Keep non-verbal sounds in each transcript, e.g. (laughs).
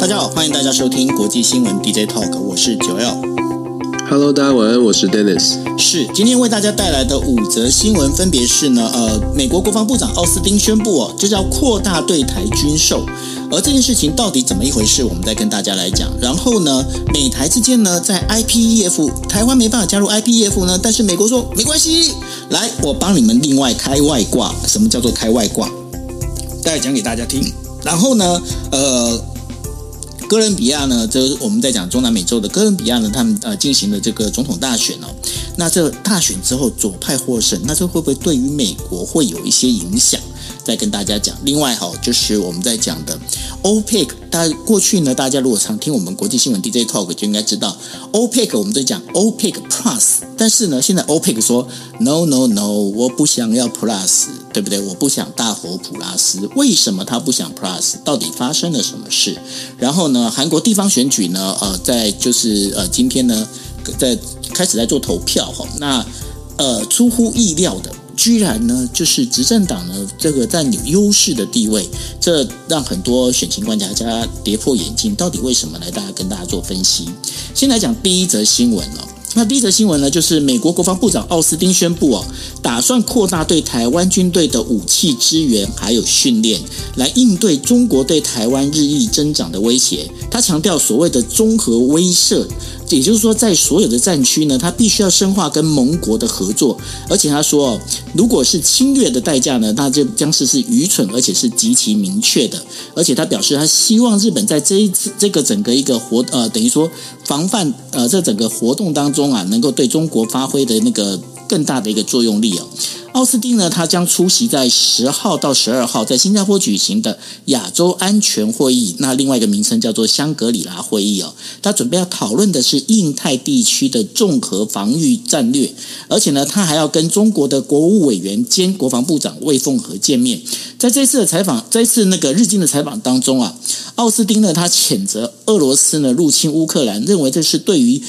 大家好，欢迎大家收听国际新闻 DJ Talk，我是九 L。Hello，大家晚安，我是 Dennis。是，今天为大家带来的五则新闻分别是呢，呃，美国国防部长奥斯汀宣布哦，这叫扩大对台军售，而这件事情到底怎么一回事，我们再跟大家来讲。然后呢，美台之间呢，在 IPEF，台湾没办法加入 IPEF 呢，但是美国说没关系，来，我帮你们另外开外挂。什么叫做开外挂？待会讲给大家听。然后呢，呃。哥伦比亚呢，这我们在讲中南美洲的哥伦比亚呢，他们呃进行了这个总统大选哦。那这大选之后左派获胜，那这会不会对于美国会有一些影响？再跟大家讲。另外哈，就是我们在讲的 OPEC，大家过去呢，大家如果常听我们国际新闻 DJ Talk 就应该知道 OPEC，我们在讲 OPEC Plus，但是呢，现在 OPEC 说 No No No，我不想要 Plus，对不对？我不想大佛普拉斯。为什么他不想 Plus？到底发生了什么事？然后呢，韩国地方选举呢，呃，在就是呃今天呢，在开始在做投票哈。那呃，出乎意料的。居然呢，就是执政党呢，这个占有优势的地位，这让很多选情观察家跌破眼镜。到底为什么来？大家跟大家做分析。先来讲第一则新闻哦。那第一则新闻呢，就是美国国防部长奥斯汀宣布哦，打算扩大对台湾军队的武器支援还有训练，来应对中国对台湾日益增长的威胁。他强调所谓的综合威慑。也就是说，在所有的战区呢，他必须要深化跟盟国的合作，而且他说，哦，如果是侵略的代价呢，那就将是是愚蠢，而且是极其明确的。而且他表示，他希望日本在这一次这个整个一个活呃，等于说防范呃在整个活动当中啊，能够对中国发挥的那个更大的一个作用力哦。奥斯汀呢，他将出席在十号到十二号在新加坡举行的亚洲安全会议，那另外一个名称叫做香格里拉会议哦。他准备要讨论的是印太地区的综合防御战略，而且呢，他还要跟中国的国务委员兼国防部长魏凤和见面。在这次的采访，这次那个日经的采访当中啊，奥斯汀呢，他谴责俄罗斯呢入侵乌克兰，认为这是对于。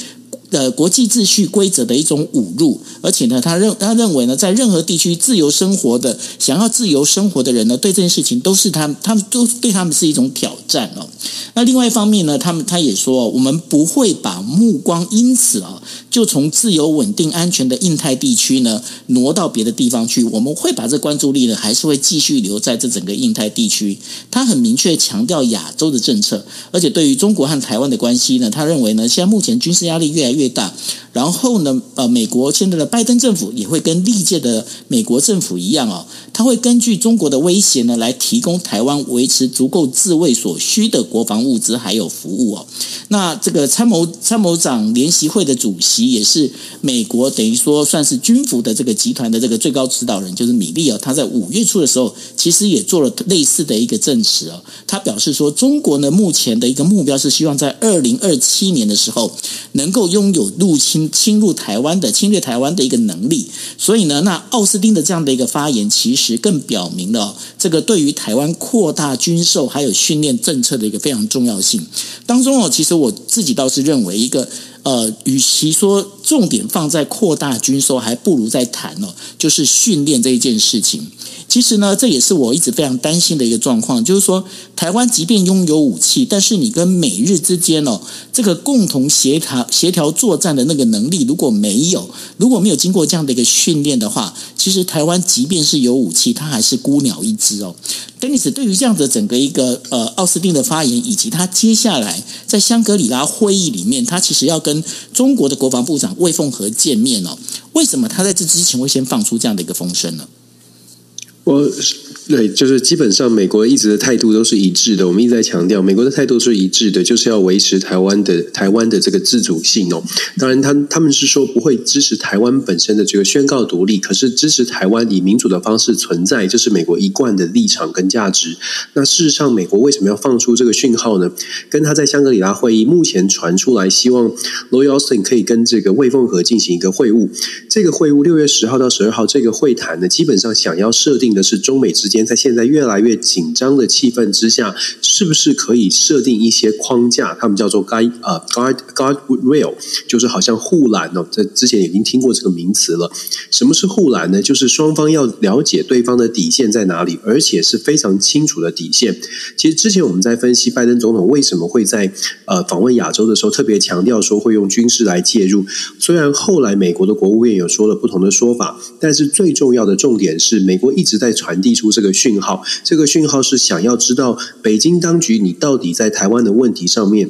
的国际秩序规则的一种侮辱，而且呢，他认他认为呢，在任何地区自由生活的想要自由生活的人呢，对这件事情都是他，他们都对他们是一种挑战哦。那另外一方面呢，他们他也说，我们不会把目光因此啊，就从自由、稳定、安全的印太地区呢挪到别的地方去，我们会把这关注力呢，还是会继续留在这整个印太地区。他很明确强调亚洲的政策，而且对于中国和台湾的关系呢，他认为呢，现在目前军事压力越来越越大，然后呢，呃，美国现在的拜登政府也会跟历届的美国政府一样哦，他会根据中国的威胁呢，来提供台湾维持足够自卫所需的国防物资还有服务哦。那这个参谋参谋长联席会的主席也是美国等于说算是军服的这个集团的这个最高指导人，就是米利哦，他在五月初的时候其实也做了类似的一个证词哦，他表示说，中国呢目前的一个目标是希望在二零二七年的时候能够拥有入侵侵入台湾的侵略台湾的一个能力，所以呢，那奥斯汀的这样的一个发言，其实其实更表明了这个对于台湾扩大军售还有训练政策的一个非常重要性。当中哦，其实我自己倒是认为，一个呃，与其说重点放在扩大军售，还不如在谈哦，就是训练这一件事情。其实呢，这也是我一直非常担心的一个状况，就是说，台湾即便拥有武器，但是你跟美日之间哦，这个共同协调协调作战的那个能力如果没有，如果没有经过这样的一个训练的话，其实台湾即便是有武器，它还是孤鸟一只哦。丹尼斯对于这样的整个一个呃奥斯汀的发言，以及他接下来在香格里拉会议里面，他其实要跟中国的国防部长魏凤和见面哦，为什么他在这之前会先放出这样的一个风声呢？我对，就是基本上美国一直的态度都是一致的。我们一直在强调，美国的态度是一致的，就是要维持台湾的台湾的这个自主性哦。当然他，他们是说不会支持台湾本身的这个宣告独立，可是支持台湾以民主的方式存在，这是美国一贯的立场跟价值。那事实上，美国为什么要放出这个讯号呢？跟他在香格里拉会议目前传出来，希望 Lloyd Austin 可以跟这个魏凤和进行一个会晤。这个会晤六月十号到十二号这个会谈呢，基本上想要设定的是中美之间。在现在越来越紧张的气氛之下，是不是可以设定一些框架？他们叫做 guide 呃 guard guard rail，就是好像护栏哦。这之前已经听过这个名词了。什么是护栏呢？就是双方要了解对方的底线在哪里，而且是非常清楚的底线。其实之前我们在分析拜登总统为什么会在呃访问亚洲的时候特别强调说会用军事来介入，虽然后来美国的国务院有说了不同的说法，但是最重要的重点是美国一直在传递出这个讯号，这个讯号是想要知道北京当局你到底在台湾的问题上面。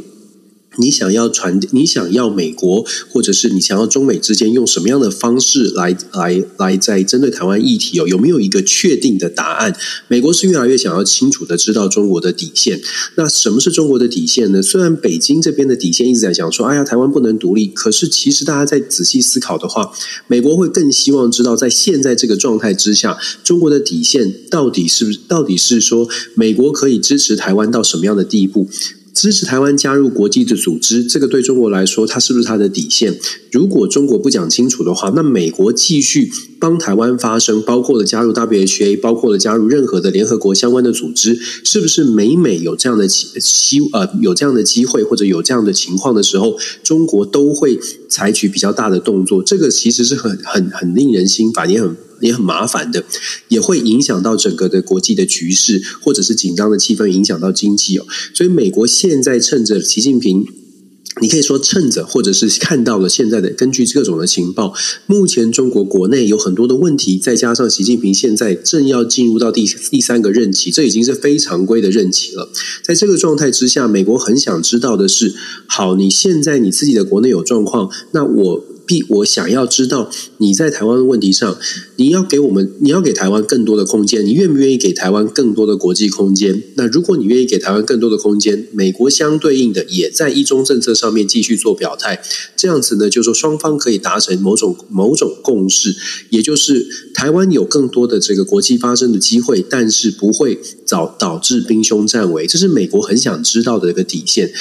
你想要传，你想要美国，或者是你想要中美之间用什么样的方式来来来在针对台湾议题哦，有没有一个确定的答案？美国是越来越想要清楚的知道中国的底线。那什么是中国的底线呢？虽然北京这边的底线一直在讲说，哎呀，台湾不能独立，可是其实大家在仔细思考的话，美国会更希望知道，在现在这个状态之下，中国的底线到底是不是？到底是说美国可以支持台湾到什么样的地步？支持台湾加入国际的组织，这个对中国来说，它是不是它的底线？如果中国不讲清楚的话，那美国继续帮台湾发声，包括了加入 WHA，包括了加入任何的联合国相关的组织，是不是每每有这样的机机呃有这样的机会或者有这样的情况的时候，中国都会采取比较大的动作？这个其实是很很很令人心烦，也很。也很麻烦的，也会影响到整个的国际的局势，或者是紧张的气氛，影响到经济哦。所以，美国现在趁着习近平，你可以说趁着，或者是看到了现在的根据各种的情报，目前中国国内有很多的问题，再加上习近平现在正要进入到第第三个任期，这已经是非常规的任期了。在这个状态之下，美国很想知道的是：好，你现在你自己的国内有状况，那我。我想要知道你在台湾的问题上，你要给我们，你要给台湾更多的空间，你愿不愿意给台湾更多的国际空间？那如果你愿意给台湾更多的空间，美国相对应的也在一中政策上面继续做表态，这样子呢，就是说双方可以达成某种某种共识，也就是台湾有更多的这个国际发声的机会，但是不会导导致兵凶战危，这是美国很想知道的一个底线。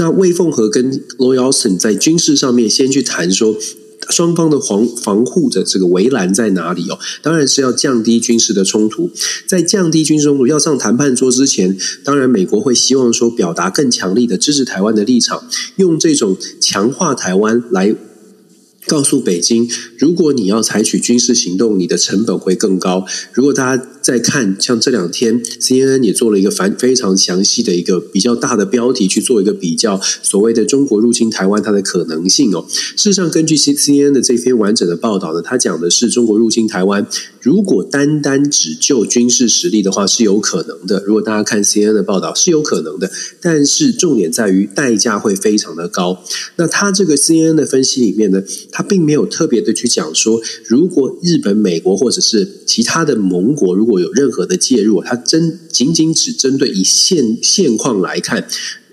那魏凤和跟 Lloyd Austin 在军事上面先去谈说。双方的防防护的这个围栏在哪里哦？当然是要降低军事的冲突。在降低军事冲突要上谈判桌之前，当然美国会希望说表达更强力的支持台湾的立场，用这种强化台湾来。告诉北京，如果你要采取军事行动，你的成本会更高。如果大家在看，像这两天 CNN 也做了一个非非常详细的一个比较大的标题去做一个比较，所谓的中国入侵台湾它的可能性哦。事实上，根据 CNN 的这篇完整的报道呢，它讲的是中国入侵台湾，如果单单只就军事实力的话是有可能的。如果大家看 CNN 的报道是有可能的，但是重点在于代价会非常的高。那它这个 CNN 的分析里面呢，他并没有特别的去讲说，如果日本、美国或者是其他的盟国如果果有任何的介入，他真仅仅只针对以现现况来看。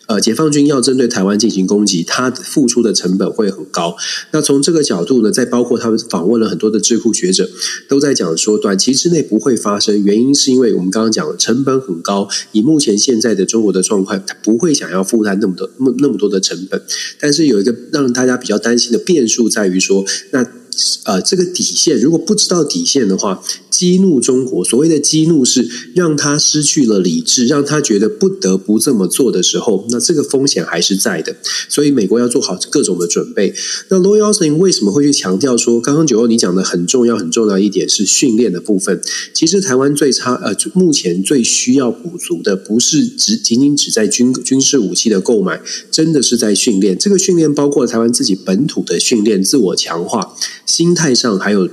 呃，解放军要针对台湾进行攻击，他付出的成本会很高。那从这个角度呢，再包括他们访问了很多的智库学者，都在讲说，短期之内不会发生，原因是因为我们刚刚讲的成本很高。以目前现在的中国的状况，他不会想要负担那么多、那那么多的成本。但是有一个让大家比较担心的变数在于说，那。呃，这个底线如果不知道底线的话，激怒中国，所谓的激怒是让他失去了理智，让他觉得不得不这么做的时候，那这个风险还是在的。所以美国要做好各种的准备。那 Lloyd Austin 为什么会去强调说，刚刚九欧你讲的很重要很重要一点是训练的部分？其实台湾最差呃，目前最需要补足的不是只仅仅只在军军事武器的购买，真的是在训练。这个训练包括台湾自己本土的训练，自我强化。心态上还有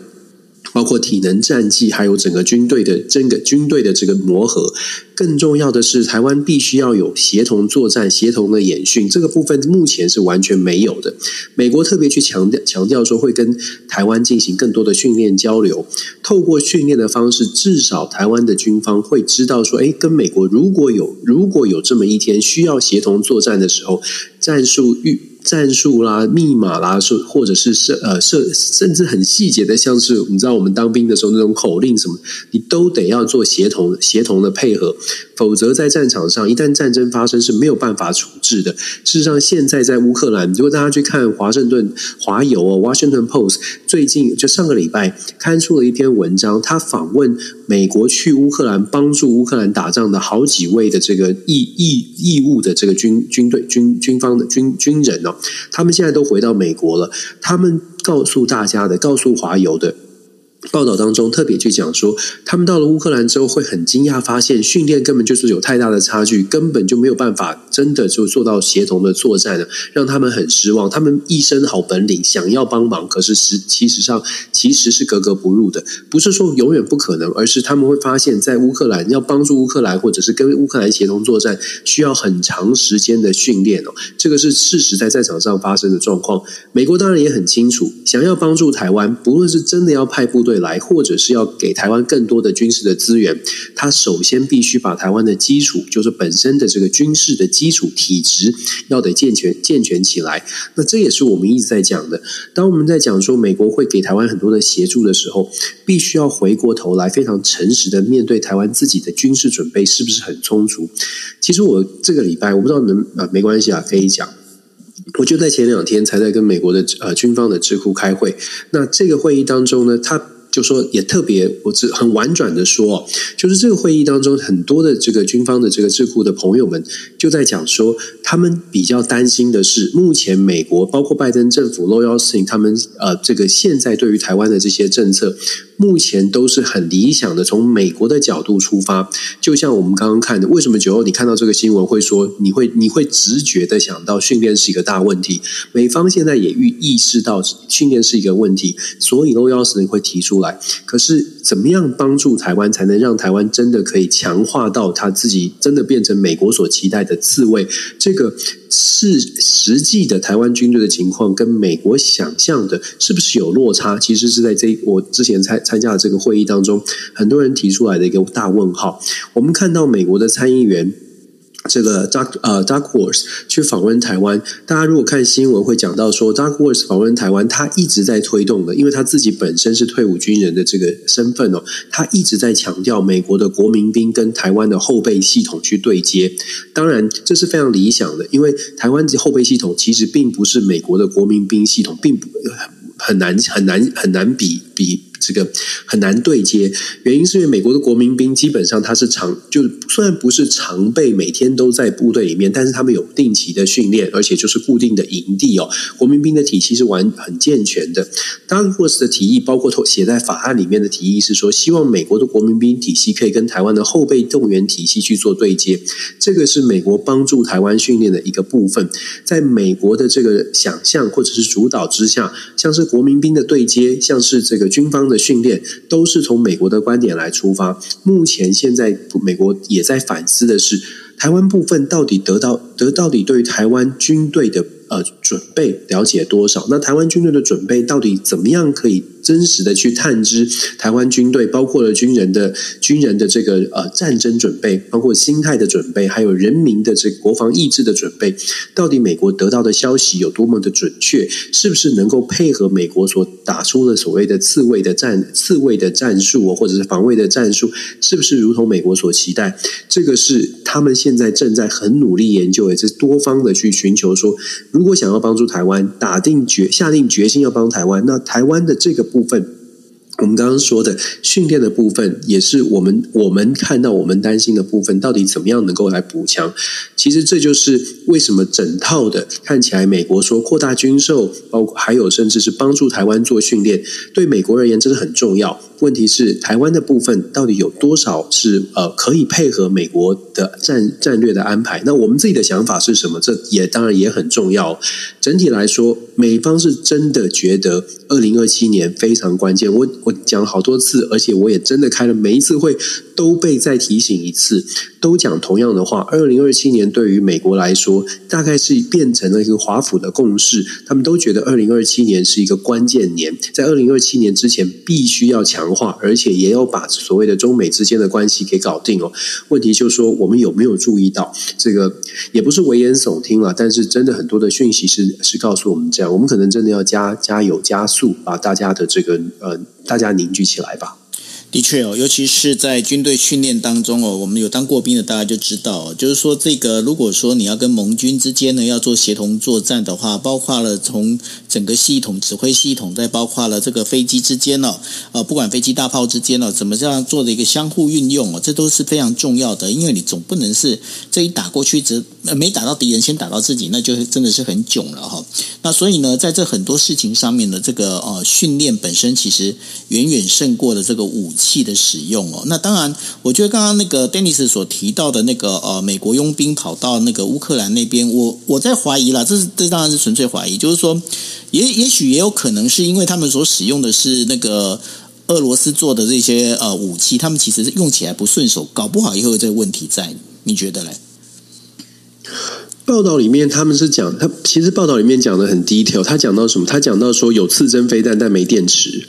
包括体能战绩，还有整个军队的整个军队的这个磨合。更重要的是，台湾必须要有协同作战、协同的演训，这个部分目前是完全没有的。美国特别去强调强调说，会跟台湾进行更多的训练交流，透过训练的方式，至少台湾的军方会知道说，诶，跟美国如果有如果有这么一天需要协同作战的时候，战术预。战术啦、密码啦，是或者是设呃设，甚至很细节的，像是你知道我们当兵的时候那种口令什么，你都得要做协同协同的配合，否则在战场上一旦战争发生是没有办法处置的。事实上，现在在乌克兰，如果大家去看华盛顿华邮哦，《Washington Post》最近就上个礼拜刊出了一篇文章，他访问美国去乌克兰帮助乌克兰打仗的好几位的这个义义义务的这个军军队军军方的军军人哦。他们现在都回到美国了。他们告诉大家的，告诉华友的。报道当中特别去讲说，他们到了乌克兰之后会很惊讶，发现训练根本就是有太大的差距，根本就没有办法真的就做到协同的作战了，让他们很失望。他们一身好本领，想要帮忙，可是实其实上其实是格格不入的。不是说永远不可能，而是他们会发现，在乌克兰要帮助乌克兰，或者是跟乌克兰协同作战，需要很长时间的训练哦。这个是事实，在战场上发生的状况。美国当然也很清楚，想要帮助台湾，不论是真的要派部队。未来，或者是要给台湾更多的军事的资源，他首先必须把台湾的基础，就是本身的这个军事的基础体质，要得健全健全起来。那这也是我们一直在讲的。当我们在讲说美国会给台湾很多的协助的时候，必须要回过头来，非常诚实的面对台湾自己的军事准备是不是很充足。其实我这个礼拜，我不知道能啊，没关系啊，可以讲。我就在前两天才在跟美国的呃军方的智库开会。那这个会议当中呢，他。就说也特别，我只很婉转的说，就是这个会议当中，很多的这个军方的这个智库的朋友们就在讲说，他们比较担心的是，目前美国包括拜登政府、Lloyd Austin 他们呃，这个现在对于台湾的这些政策。目前都是很理想的，从美国的角度出发，就像我们刚刚看的，为什么九欧你看到这个新闻会说你会你会直觉的想到训练是一个大问题？美方现在也预意识到训练是一个问题，所以 Lloyd Austin 会提出来。可是怎么样帮助台湾，才能让台湾真的可以强化到他自己真的变成美国所期待的刺猬？这这个是实际的台湾军队的情况，跟美国想象的是不是有落差？其实是在这我之前参。参加了这个会议当中，很多人提出来的一个大问号。我们看到美国的参议员这个 Doug 呃 Duckworth 去访问台湾，大家如果看新闻会讲到说 Dark Horse 访问台湾，他一直在推动的，因为他自己本身是退伍军人的这个身份哦，他一直在强调美国的国民兵跟台湾的后备系统去对接。当然，这是非常理想的，因为台湾的后备系统其实并不是美国的国民兵系统，并不很难很难很难比比。这个很难对接，原因是因为美国的国民兵基本上他是常，就虽然不是常备，每天都在部队里面，但是他们有定期的训练，而且就是固定的营地哦。国民兵的体系是完很健全的。Duckworth 的提议，包括写在法案里面的提议是说，希望美国的国民兵体系可以跟台湾的后备动员体系去做对接，这个是美国帮助台湾训练的一个部分。在美国的这个想象或者是主导之下，像是国民兵的对接，像是这个军方的。的训练都是从美国的观点来出发。目前现在美国也在反思的是，台湾部分到底得到得到底对台湾军队的呃准备了解多少？那台湾军队的准备到底怎么样可以？真实的去探知台湾军队，包括了军人的军人的这个呃战争准备，包括心态的准备，还有人民的这国防意志的准备，到底美国得到的消息有多么的准确？是不是能够配合美国所打出的所谓的刺猬的战刺猬的战术，或者是防卫的战术？是不是如同美国所期待？这个是他们现在正在很努力研究，也是多方的去寻求说，如如果想要帮助台湾，打定决下定决心要帮台湾，那台湾的这个。部分，我们刚刚说的训练的部分，也是我们我们看到我们担心的部分，到底怎么样能够来补强？其实这就是为什么整套的看起来，美国说扩大军售，包括还有甚至是帮助台湾做训练，对美国而言这是很重要。问题是台湾的部分到底有多少是呃可以配合美国的战战略的安排？那我们自己的想法是什么？这也当然也很重要。整体来说，美方是真的觉得二零二七年非常关键。我我讲好多次，而且我也真的开了每一次会都被再提醒一次，都讲同样的话。二零二七年对于美国来说，大概是变成了一个华府的共识，他们都觉得二零二七年是一个关键年，在二零二七年之前必须要强化，而且也要把所谓的中美之间的关系给搞定哦。问题就是说，我们有没有注意到这个？也不是危言耸听了，但是真的很多的讯息是是告诉我们这样，我们可能真的要加加油加速，把大家的这个呃，大家凝聚起来吧。的确哦，尤其是在军队训练当中哦，我们有当过兵的，大家就知道哦，就是说这个，如果说你要跟盟军之间呢要做协同作战的话，包括了从整个系统指挥系统，再包括了这个飞机之间呢，呃，不管飞机大炮之间呢，怎么这样做的一个相互运用哦，这都是非常重要的，因为你总不能是这一打过去只没打到敌人，先打到自己，那就真的是很囧了哈。那所以呢，在这很多事情上面的这个呃训练本身，其实远远胜过了这个武器的使用哦。那当然，我觉得刚刚那个 Dennis 所提到的那个呃美国佣兵跑到那个乌克兰那边，我我在怀疑啦，这是这当然是纯粹怀疑，就是说也也许也有可能是因为他们所使用的是那个俄罗斯做的这些呃武器，他们其实是用起来不顺手，搞不好也会有这个问题在，你觉得嘞？报道里面他们是讲，他其实报道里面讲的很低调他讲到什么？他讲到说有次真飞弹，但没电池。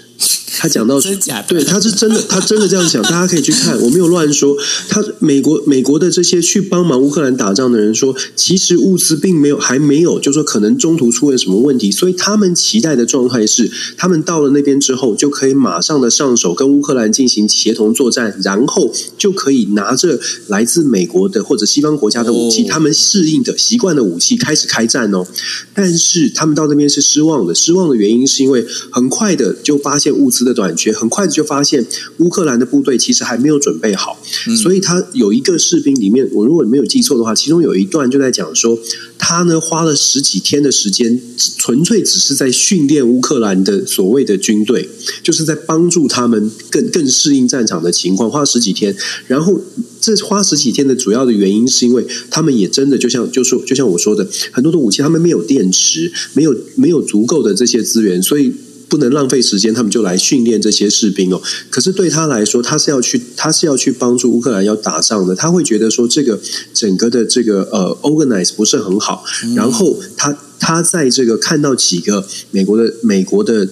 他讲到真假，对，他是真的，他真的这样讲，大家可以去看，我没有乱说。他美国美国的这些去帮忙乌克兰打仗的人说，其实物资并没有，还没有，就说可能中途出了什么问题，所以他们期待的状态是，他们到了那边之后，就可以马上的上手跟乌克兰进行协同作战，然后就可以拿着来自美国的或者西方国家的武器，他们适应的习惯的武器开始开战哦。但是他们到那边是失望的，失望的原因是因为很快的就发现物资的短缺，很快就发现乌克兰的部队其实还没有准备好，嗯、所以他有一个士兵里面，我如果没有记错的话，其中有一段就在讲说，他呢花了十几天的时间，纯粹只是在训练乌克兰的所谓的军队，就是在帮助他们更更适应战场的情况，花了十几天。然后这花十几天的主要的原因，是因为他们也真的就像就说就像我说的，很多的武器他们没有电池，没有没有足够的这些资源，所以。不能浪费时间，他们就来训练这些士兵哦。可是对他来说，他是要去，他是要去帮助乌克兰要打仗的。他会觉得说，这个整个的这个呃 organize 不是很好。然后他他在这个看到几个美国的美国的。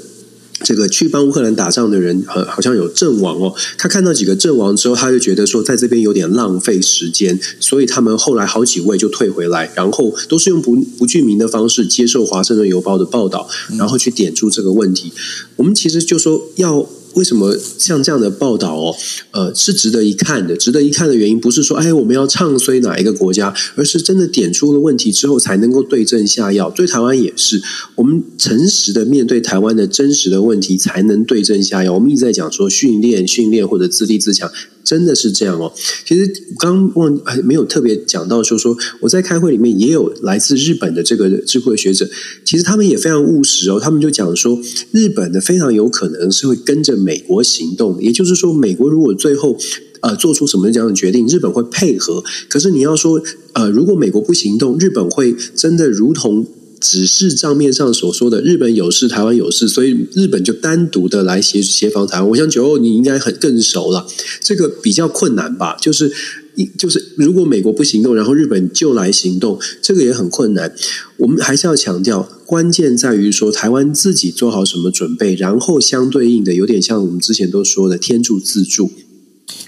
这个去帮乌克兰打仗的人，呃，好像有阵亡哦。他看到几个阵亡之后，他就觉得说，在这边有点浪费时间，所以他们后来好几位就退回来，然后都是用不不具名的方式接受《华盛顿邮报》的报道，然后去点出这个问题。我们其实就说要。为什么像这样的报道哦，呃，是值得一看的。值得一看的原因不是说，哎，我们要唱衰哪一个国家，而是真的点出了问题之后，才能够对症下药。对台湾也是，我们诚实的面对台湾的真实的问题，才能对症下药。我们一直在讲说训练、训练或者自立自强。真的是这样哦。其实刚忘还没有特别讲到，说说我在开会里面也有来自日本的这个智慧学者，其实他们也非常务实哦。他们就讲说，日本的非常有可能是会跟着美国行动，也就是说，美国如果最后呃做出什么这样的决定，日本会配合。可是你要说呃，如果美国不行动，日本会真的如同。只是账面上所说的日本有事，台湾有事，所以日本就单独的来协协防台湾。我想九欧你应该很更熟了，这个比较困难吧？就是一就是如果美国不行动，然后日本就来行动，这个也很困难。我们还是要强调，关键在于说台湾自己做好什么准备，然后相对应的有点像我们之前都说的天助自助。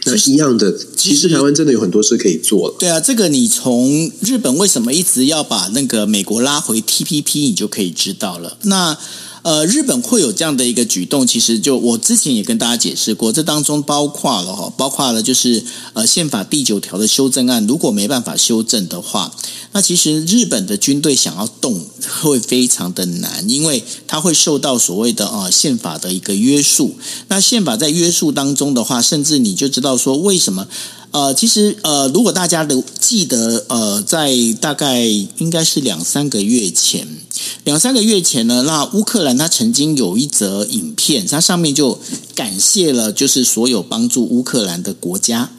那一样的，其实台湾真的有很多事可以做了。对啊，这个你从日本为什么一直要把那个美国拉回 TPP，你就可以知道了。那。呃，日本会有这样的一个举动，其实就我之前也跟大家解释过，这当中包括了哈，包括了就是呃宪法第九条的修正案，如果没办法修正的话，那其实日本的军队想要动会非常的难，因为它会受到所谓的呃宪法的一个约束。那宪法在约束当中的话，甚至你就知道说为什么。呃，其实呃，如果大家都记得，呃，在大概应该是两三个月前，两三个月前呢，那乌克兰它曾经有一则影片，它上面就感谢了就是所有帮助乌克兰的国家。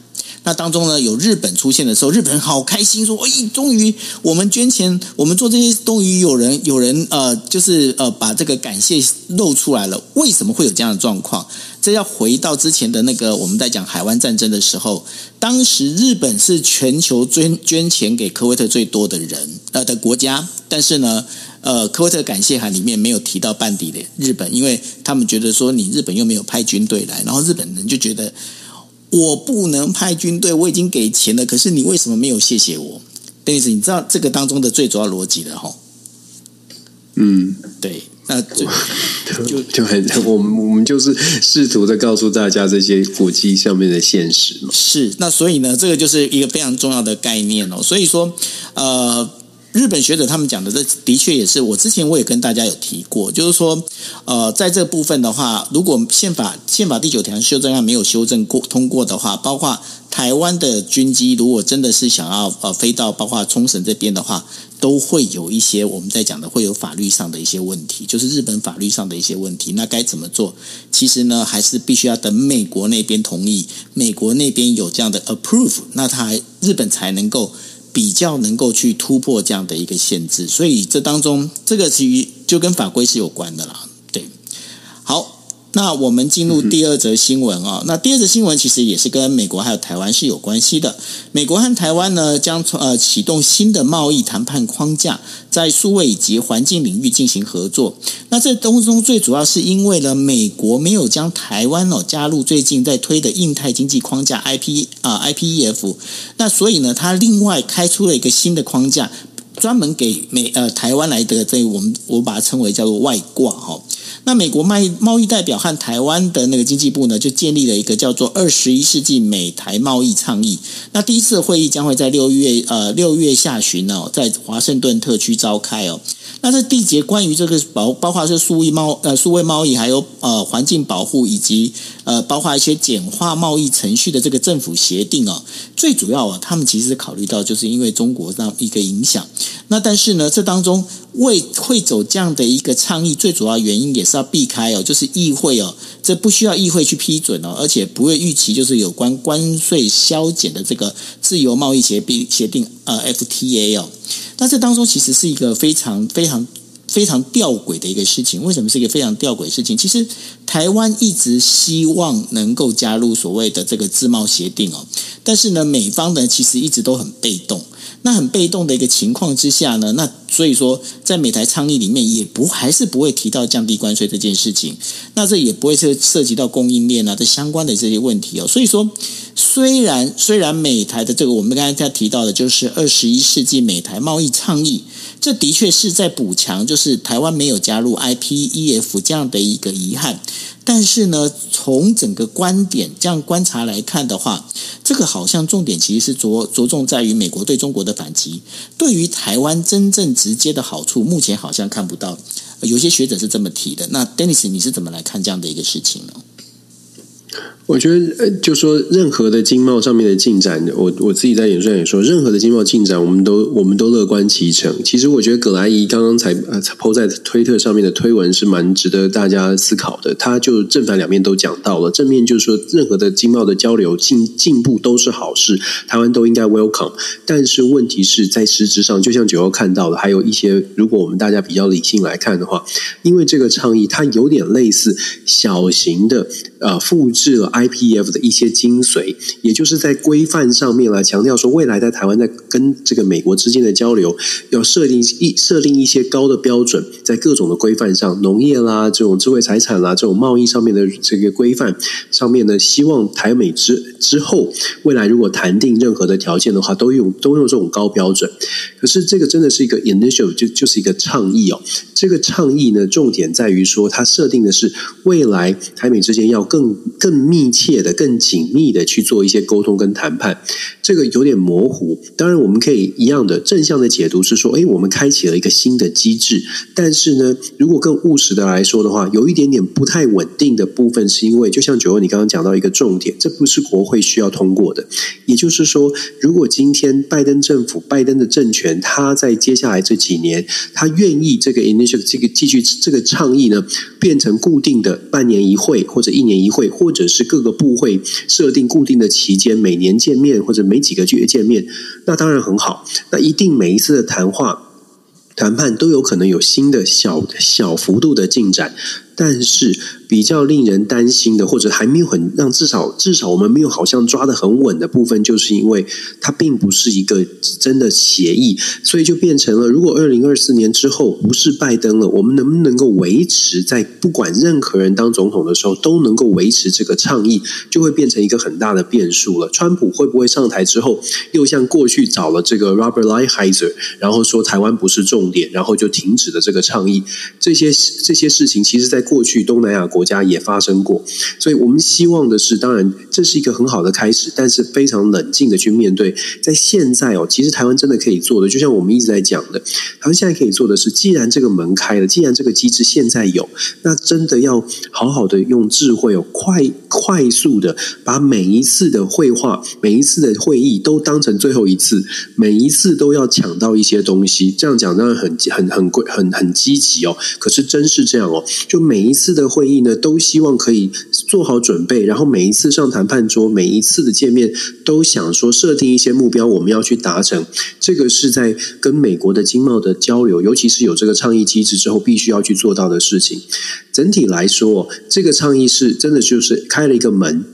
那当中呢，有日本出现的时候，日本人好开心，说：“哎，终于我们捐钱，我们做这些，终于有人有人呃，就是呃，把这个感谢露出来了。”为什么会有这样的状况？这要回到之前的那个我们在讲海湾战争的时候，当时日本是全球捐捐钱给科威特最多的人呃的国家，但是呢。呃，科威特感谢函里面没有提到半点的日本，因为他们觉得说你日本又没有派军队来，然后日本人就觉得我不能派军队，我已经给钱了，可是你为什么没有谢谢我？邓律师，你知道这个当中的最主要逻辑的哈？嗯，对，那就就就很我们我们就是试图的告诉大家这些国际上面的现实嘛。是，那所以呢，这个就是一个非常重要的概念哦。所以说，呃。日本学者他们讲的，这的确也是我之前我也跟大家有提过，就是说，呃，在这部分的话，如果宪法宪法第九条修正案没有修正过通过的话，包括台湾的军机如果真的是想要呃飞到包括冲绳这边的话，都会有一些我们在讲的会有法律上的一些问题，就是日本法律上的一些问题。那该怎么做？其实呢，还是必须要等美国那边同意，美国那边有这样的 approve，那他日本才能够。比较能够去突破这样的一个限制，所以这当中这个其实就跟法规是有关的啦。对，好。那我们进入第二则新闻啊、哦，那第二则新闻其实也是跟美国还有台湾是有关系的。美国和台湾呢将从呃启动新的贸易谈判框架，在数位以及环境领域进行合作。那这当中最主要是因为呢，美国没有将台湾哦加入最近在推的印太经济框架 IP 啊 IPEF，那所以呢，它另外开出了一个新的框架，专门给美呃台湾来的这我们我把它称为叫做外挂哈。哦那美国贸易贸易代表和台湾的那个经济部呢，就建立了一个叫做“二十一世纪美台贸易倡议”。那第一次会议将会在六月呃六月下旬哦，在华盛顿特区召开哦。那这缔结关于这个包包括是数位贸呃数位贸易，还有呃环境保护以及呃包括一些简化贸易程序的这个政府协定哦。最主要啊，他们其实考虑到就是因为中国这样一个影响。那但是呢，这当中为会走这样的一个倡议，最主要原因也是要避开哦，就是议会哦，这不需要议会去批准哦，而且不会预期就是有关关税削减的这个自由贸易协定协定呃 FTA 哦。那这当中其实是一个非常非常非常吊诡的一个事情。为什么是一个非常吊诡的事情？其实台湾一直希望能够加入所谓的这个自贸协定哦，但是呢，美方呢其实一直都很被动。那很被动的一个情况之下呢，那所以说在美台倡议里面也不还是不会提到降低关税这件事情，那这也不会涉涉及到供应链啊这相关的这些问题哦。所以说，虽然虽然美台的这个我们刚才在提到的就是二十一世纪美台贸易倡议，这的确是在补强，就是台湾没有加入 IPEF 这样的一个遗憾。但是呢，从整个观点这样观察来看的话，这个好像重点其实是着着重在于美国对中国的反击，对于台湾真正直接的好处，目前好像看不到。有些学者是这么提的。那 Dennis，你是怎么来看这样的一个事情呢？我觉得，呃，就说任何的经贸上面的进展，我我自己在演说也说，任何的经贸进展，我们都我们都乐观其成。其实，我觉得葛莱仪刚刚才呃 po 在推特上面的推文是蛮值得大家思考的。他就正反两面都讲到了，正面就是说，任何的经贸的交流进进步都是好事，台湾都应该 welcome。但是问题是在实质上，就像九欧看到的，还有一些，如果我们大家比较理性来看的话，因为这个倡议它有点类似小型的呃复制了。IPF 的一些精髓，也就是在规范上面来强调说，未来在台湾在跟这个美国之间的交流，要设定一设定一些高的标准，在各种的规范上，农业啦，这种智慧财产啦，这种贸易上面的这个规范上面呢，希望台美之之后，未来如果谈定任何的条件的话，都用都用这种高标准。可是这个真的是一个 initial，就就是一个倡议哦。这个倡议呢，重点在于说，它设定的是未来台美之间要更更密。切的、更紧密的去做一些沟通跟谈判，这个有点模糊。当然，我们可以一样的正向的解读是说，哎，我们开启了一个新的机制。但是呢，如果更务实的来说的话，有一点点不太稳定的部分，是因为就像九欧你刚刚讲到一个重点，这不是国会需要通过的。也就是说，如果今天拜登政府、拜登的政权，他在接下来这几年，他愿意这个 initiative 这个继续这个倡议呢，变成固定的半年一会或者一年一会，或者是各个部会设定固定的期间，每年见面或者每几个月见面，那当然很好。那一定每一次的谈话谈判都有可能有新的小小幅度的进展，但是。比较令人担心的，或者还没有很让至少至少我们没有好像抓得很稳的部分，就是因为它并不是一个真的协议，所以就变成了，如果二零二四年之后不是拜登了，我们能不能够维持在不管任何人当总统的时候都能够维持这个倡议，就会变成一个很大的变数了。川普会不会上台之后又像过去找了这个 Robert Lighthizer，然后说台湾不是重点，然后就停止了这个倡议？这些这些事情，其实在过去东南亚国家也发生过，所以我们希望的是，当然这是一个很好的开始，但是非常冷静的去面对。在现在哦，其实台湾真的可以做的，就像我们一直在讲的，台湾现在可以做的是，既然这个门开了，既然这个机制现在有，那真的要好好的用智慧哦，快快速的把每一次的会话、每一次的会议都当成最后一次，每一次都要抢到一些东西。这样讲当然很很很贵、很很积极哦，可是真是这样哦，就每每一次的会议呢，都希望可以做好准备，然后每一次上谈判桌，每一次的见面，都想说设定一些目标，我们要去达成。这个是在跟美国的经贸的交流，尤其是有这个倡议机制之后，必须要去做到的事情。整体来说，这个倡议是真的就是开了一个门。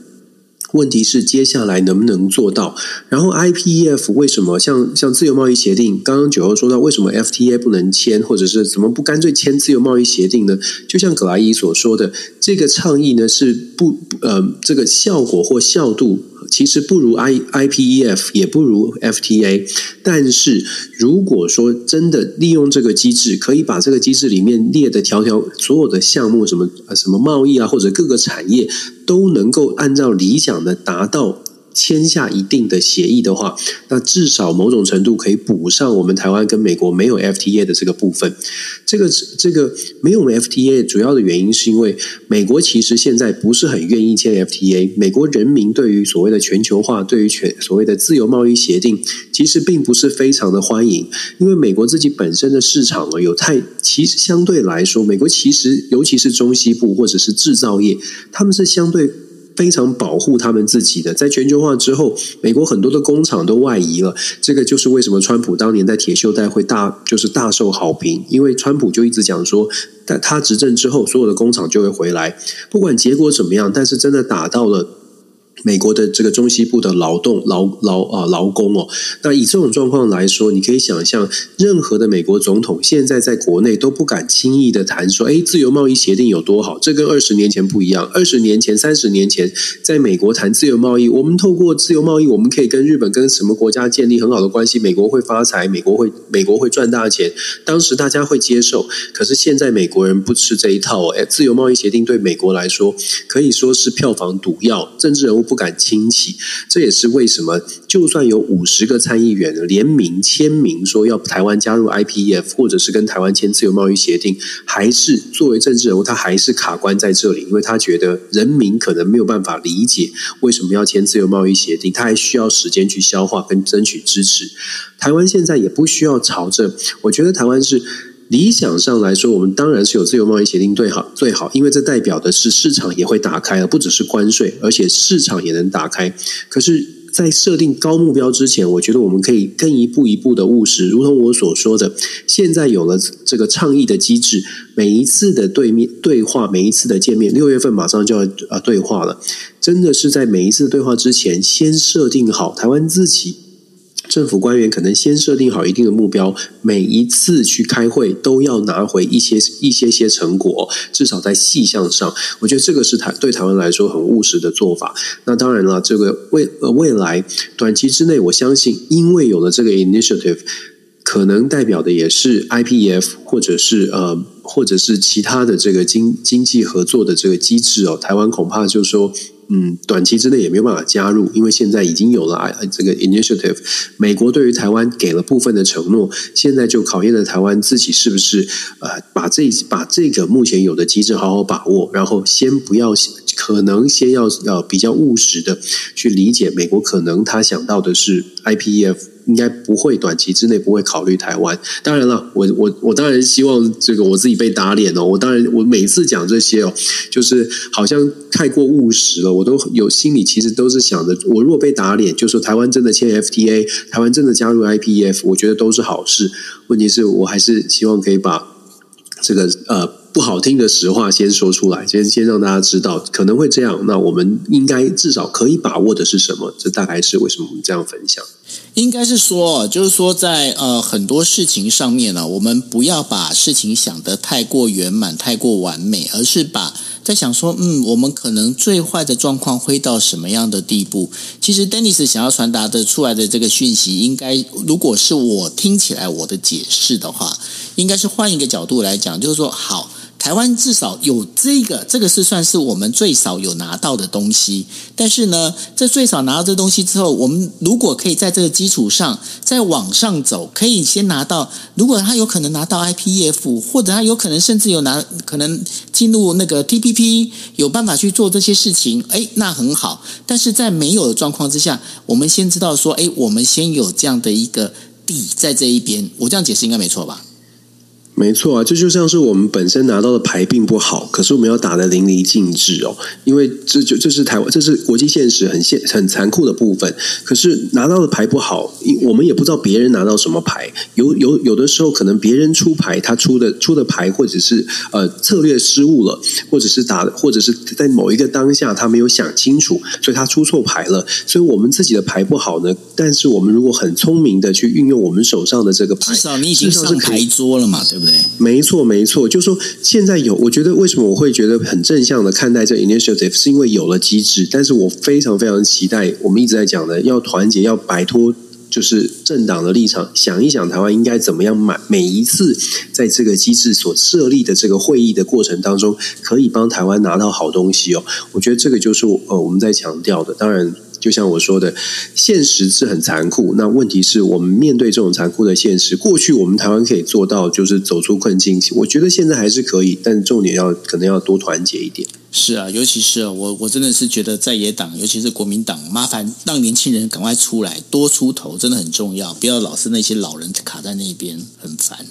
问题是接下来能不能做到？然后 IPEF 为什么像像自由贸易协定？刚刚九欧说到为什么 FTA 不能签，或者是怎么不干脆签自由贸易协定呢？就像葛莱伊所说的，这个倡议呢是不呃这个效果或效度。其实不如 I IPEF，也不如 FTA，但是如果说真的利用这个机制，可以把这个机制里面列的条条所有的项目，什么什么贸易啊，或者各个产业都能够按照理想的达到。签下一定的协议的话，那至少某种程度可以补上我们台湾跟美国没有 FTA 的这个部分。这个这个没有 FTA 主要的原因是因为美国其实现在不是很愿意签 FTA。美国人民对于所谓的全球化，对于全所谓的自由贸易协定，其实并不是非常的欢迎。因为美国自己本身的市场呢，有太其实相对来说，美国其实尤其是中西部或者是制造业，他们是相对。非常保护他们自己的，在全球化之后，美国很多的工厂都外移了。这个就是为什么川普当年在铁锈带会大就是大受好评，因为川普就一直讲说，在他执政之后，所有的工厂就会回来，不管结果怎么样，但是真的打到了。美国的这个中西部的劳动劳劳啊劳工哦，那以这种状况来说，你可以想象，任何的美国总统现在在国内都不敢轻易的谈说，哎，自由贸易协定有多好。这跟二十年前不一样。二十年前、三十年前，在美国谈自由贸易，我们透过自由贸易，我们可以跟日本、跟什么国家建立很好的关系，美国会发财，美国会美国会赚大钱。当时大家会接受，可是现在美国人不吃这一套。哎，自由贸易协定对美国来说可以说是票房毒药，政治人物不。敢轻启，这也是为什么，就算有五十个参议员联名签名说要台湾加入 IPEF，或者是跟台湾签自由贸易协定，还是作为政治人物，他还是卡关在这里，因为他觉得人民可能没有办法理解为什么要签自由贸易协定，他还需要时间去消化跟争取支持。台湾现在也不需要朝着，我觉得台湾是。理想上来说，我们当然是有自由贸易协定最好最好，因为这代表的是市场也会打开，而不只是关税，而且市场也能打开。可是，在设定高目标之前，我觉得我们可以更一步一步的务实。如同我所说的，现在有了这个倡议的机制，每一次的对面对话，每一次的见面，六月份马上就要啊对话了，真的是在每一次对话之前，先设定好台湾自己。政府官员可能先设定好一定的目标，每一次去开会都要拿回一些一些些成果，至少在细项上，我觉得这个是台对台湾来说很务实的做法。那当然了，这个未未来短期之内，我相信，因为有了这个 initiative，可能代表的也是 IPEF 或者是呃或者是其他的这个经经济合作的这个机制哦。台湾恐怕就是说。嗯，短期之内也没有办法加入，因为现在已经有了这个 initiative。美国对于台湾给了部分的承诺，现在就考验了台湾自己是不是呃把这把这个目前有的机制好好把握，然后先不要可能先要要比较务实的去理解美国可能他想到的是 IPEF。应该不会短期之内不会考虑台湾。当然了，我我我当然希望这个我自己被打脸哦。我当然我每次讲这些哦，就是好像太过务实了。我都有心里其实都是想着，我如果被打脸，就说台湾真的签 FTA，台湾真的加入 IPF，我觉得都是好事。问题是我还是希望可以把这个呃。不好听的实话先说出来，先先让大家知道可能会这样。那我们应该至少可以把握的是什么？这大概是为什么我们这样分享。应该是说，就是说在呃很多事情上面呢，我们不要把事情想得太过圆满、太过完美，而是把在想说，嗯，我们可能最坏的状况会到什么样的地步？其实，Dennis 想要传达的出来的这个讯息，应该如果是我听起来我的解释的话，应该是换一个角度来讲，就是说好。台湾至少有这个，这个是算是我们最少有拿到的东西。但是呢，这最少拿到这东西之后，我们如果可以在这个基础上再往上走，可以先拿到。如果他有可能拿到 IPF，或者他有可能甚至有拿可能进入那个 TPP，有办法去做这些事情，哎，那很好。但是在没有的状况之下，我们先知道说，哎，我们先有这样的一个底在这一边。我这样解释应该没错吧？没错啊，这就像是我们本身拿到的牌并不好，可是我们要打得淋漓尽致哦，因为这就这是台湾，这是国际现实很现很残酷的部分。可是拿到的牌不好，我们也不知道别人拿到什么牌。有有有的时候，可能别人出牌，他出的出的牌，或者是呃策略失误了，或者是打，或者是在某一个当下他没有想清楚，所以他出错牌了。所以我们自己的牌不好呢，但是我们如果很聪明的去运用我们手上的这个牌，至少你已经上牌桌了嘛，对不对？没错，没错，就说现在有，我觉得为什么我会觉得很正向的看待这 initiative，是因为有了机制，但是我非常非常期待，我们一直在讲的，要团结，要摆脱就是政党的立场，想一想台湾应该怎么样买，每一次在这个机制所设立的这个会议的过程当中，可以帮台湾拿到好东西哦。我觉得这个就是呃我们在强调的，当然。就像我说的，现实是很残酷。那问题是我们面对这种残酷的现实，过去我们台湾可以做到，就是走出困境。我觉得现在还是可以，但重点要可能要多团结一点。是啊，尤其是我，我真的是觉得在野党，尤其是国民党，麻烦让年轻人赶快出来，多出头，真的很重要。不要老是那些老人卡在那边，很烦。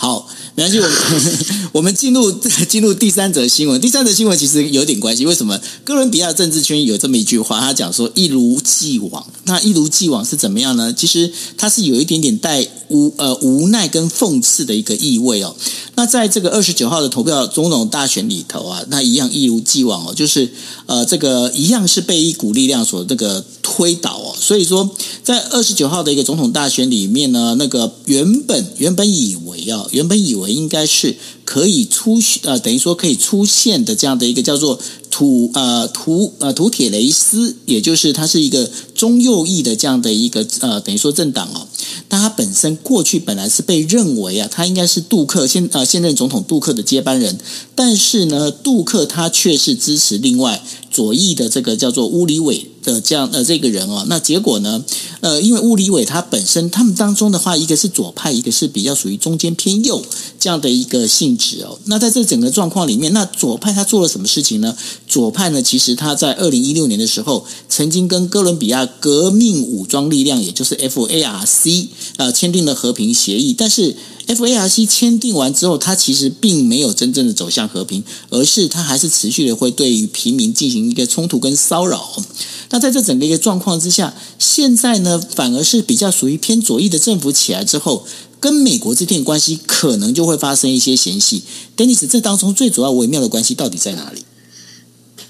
好，没关系，我们 (laughs) 我们进入 (laughs) 进入第三则新闻。第三则新闻其实有点关系，为什么？哥伦比亚政治圈有这么一句话，他讲说“一如既往”。那一如既往是怎么样呢？其实它是有一点点带无呃无奈跟讽刺的一个意味哦。那在这个二十九号的投票总统大选里头啊，那一样一如既往哦，就是呃这个一样是被一股力量所这个推倒哦。所以说，在二十九号的一个总统大选里面呢，那个原本原本以为啊，原本以为应该是可以出呃等于说可以出现的这样的一个叫做土呃土呃土铁雷斯，也就是它是一个中右翼的这样的一个呃等于说政党哦。他本身过去本来是被认为啊，他应该是杜克现呃现任总统杜克的接班人，但是呢，杜克他却是支持另外左翼的这个叫做乌里韦的这样呃这个人哦。那结果呢，呃，因为乌里韦他本身他们当中的话，一个是左派，一个是比较属于中间偏右这样的一个性质哦。那在这整个状况里面，那左派他做了什么事情呢？左派呢，其实他在二零一六年的时候，曾经跟哥伦比亚革命武装力量，也就是 FARC。呃，签订了和平协议，但是 FARC 签订完之后，它其实并没有真正的走向和平，而是它还是持续的会对于平民进行一个冲突跟骚扰。那在这整个一个状况之下，现在呢，反而是比较属于偏左翼的政府起来之后，跟美国之间的关系可能就会发生一些嫌隙。Dennis，这当中最主要微妙的关系到底在哪里？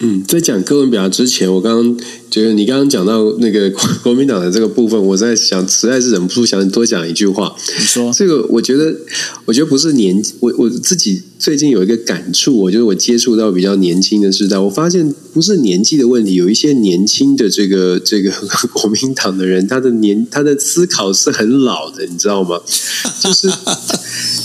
嗯，在讲哥伦比亚之前，我刚刚觉得你刚刚讲到那个 (laughs) 国民党的这个部分，我在想，实在是忍不住想多讲一句话。你说这个，我觉得，我觉得不是年纪，我我自己最近有一个感触，我觉得我接触到比较年轻的时代，我发现不是年纪的问题，有一些年轻的这个这个 (laughs) 国民党的人，他的年他的思考是很老的，你知道吗？就是。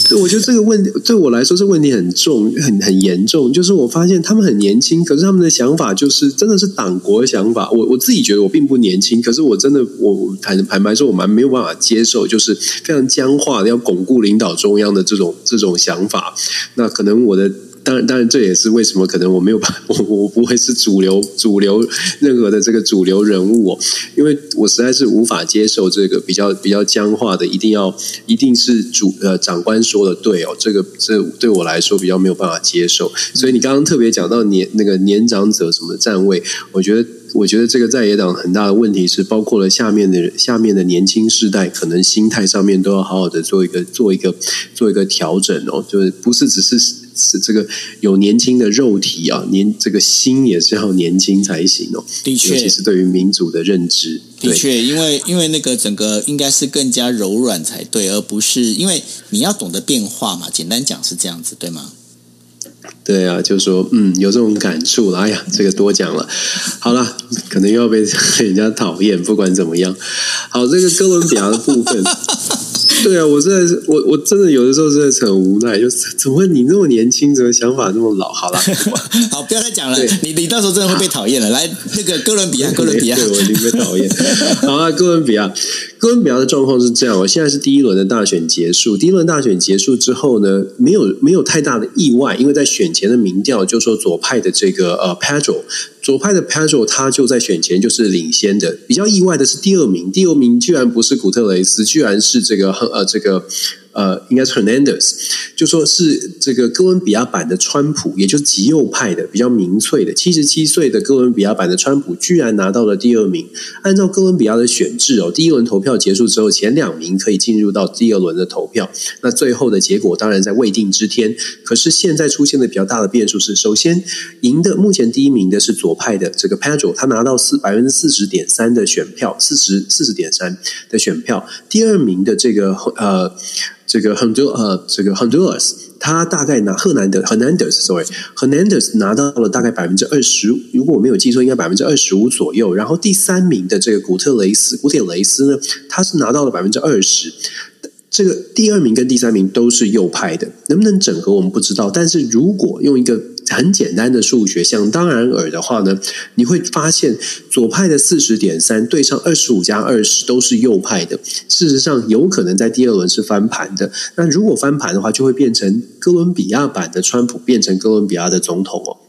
对，我觉得这个问题对我来说，这个问题很重，很很严重。就是我发现他们很年轻，可是他们的想法就是真的是党国的想法。我我自己觉得我并不年轻，可是我真的我坦坦白说，我蛮没有办法接受，就是非常僵化的要巩固领导中央的这种这种想法。那可能我的。当然，当然，这也是为什么可能我没有办，(laughs) 我我不会是主流主流任何的这个主流人物哦，因为我实在是无法接受这个比较比较僵化的，一定要一定是主呃长官说的对哦，这个这对我来说比较没有办法接受。所以你刚刚特别讲到年那个年长者什么站位，我觉得我觉得这个在野党很大的问题是，包括了下面的下面的年轻世代，可能心态上面都要好好的做一个做一个做一个调整哦，就是不是只是。是这个有年轻的肉体啊，年这个心也是要年轻才行哦。的确，尤其是对于民主的认知，的确，因为因为那个整个应该是更加柔软才对，而不是因为你要懂得变化嘛。简单讲是这样子，对吗？对啊，就说嗯，有这种感触了。哎呀，这个多讲了。好了，可能又要被 (laughs) 人家讨厌。不管怎么样，好，这个哥伦比亚的部分。(laughs) 对啊，我真的是我我真的有的时候真的是很无奈，就是怎么会你那么年轻，怎么想法那么老？好了，(laughs) 好，不要再讲了，你你到时候真的会被讨厌了。来，那个哥伦比亚，哥伦比亚，对，我已经被讨厌。好啊，哥伦比亚，哥伦比亚的状况是这样，我现在是第一轮的大选结束，第一轮大选结束之后呢，没有没有太大的意外，因为在选前的民调就说左派的这个呃 Pedro。左派的 Pedro 他就在选前就是领先的，比较意外的是第二名，第二名居然不是古特雷斯，居然是这个呃这个。呃，应该是 Hernandez，就说是这个哥伦比亚版的川普，也就是极右派的，比较民粹的，七十七岁的哥伦比亚版的川普，居然拿到了第二名。按照哥伦比亚的选制哦，第一轮投票结束之后，前两名可以进入到第二轮的投票。那最后的结果当然在未定之天。可是现在出现的比较大的变数是，首先赢的目前第一名的是左派的这个 Pedro，他拿到四百分之四十点三的选票，四十四十点三的选票。第二名的这个呃。这个很多呃，这个 Honduras，他大概拿赫南德 Hernandez，sorry，Hernandez 拿到了大概百分之二十，如果我没有记错，应该百分之二十五左右。然后第三名的这个古特雷斯，古典雷斯呢，他是拿到了百分之二十。这个第二名跟第三名都是右派的，能不能整合我们不知道。但是如果用一个很简单的数学，想当然尔的话呢，你会发现左派的四十点三对上二十五加二十都是右派的。事实上，有可能在第二轮是翻盘的。那如果翻盘的话，就会变成哥伦比亚版的川普变成哥伦比亚的总统哦。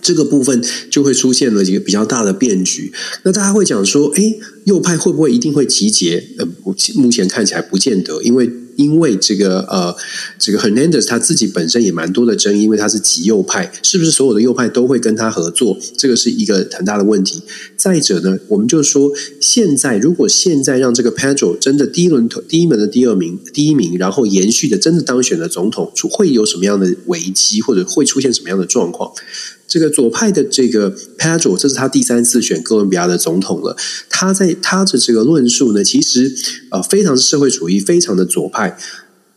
这个部分就会出现了一个比较大的变局。那大家会讲说，诶，右派会不会一定会集结？呃，目前看起来不见得，因为。因为这个呃，这个 Hernandez 他自己本身也蛮多的争议，因为他是极右派，是不是所有的右派都会跟他合作？这个是一个很大的问题。再者呢，我们就说，现在如果现在让这个 Pedro 真的第一轮第一门的第二名第一名，然后延续的真的当选了总统，会有什么样的危机，或者会出现什么样的状况？这个左派的这个 Pedro，这是他第三次选哥伦比亚的总统了。他在他的这个论述呢，其实呃非常社会主义，非常的左派。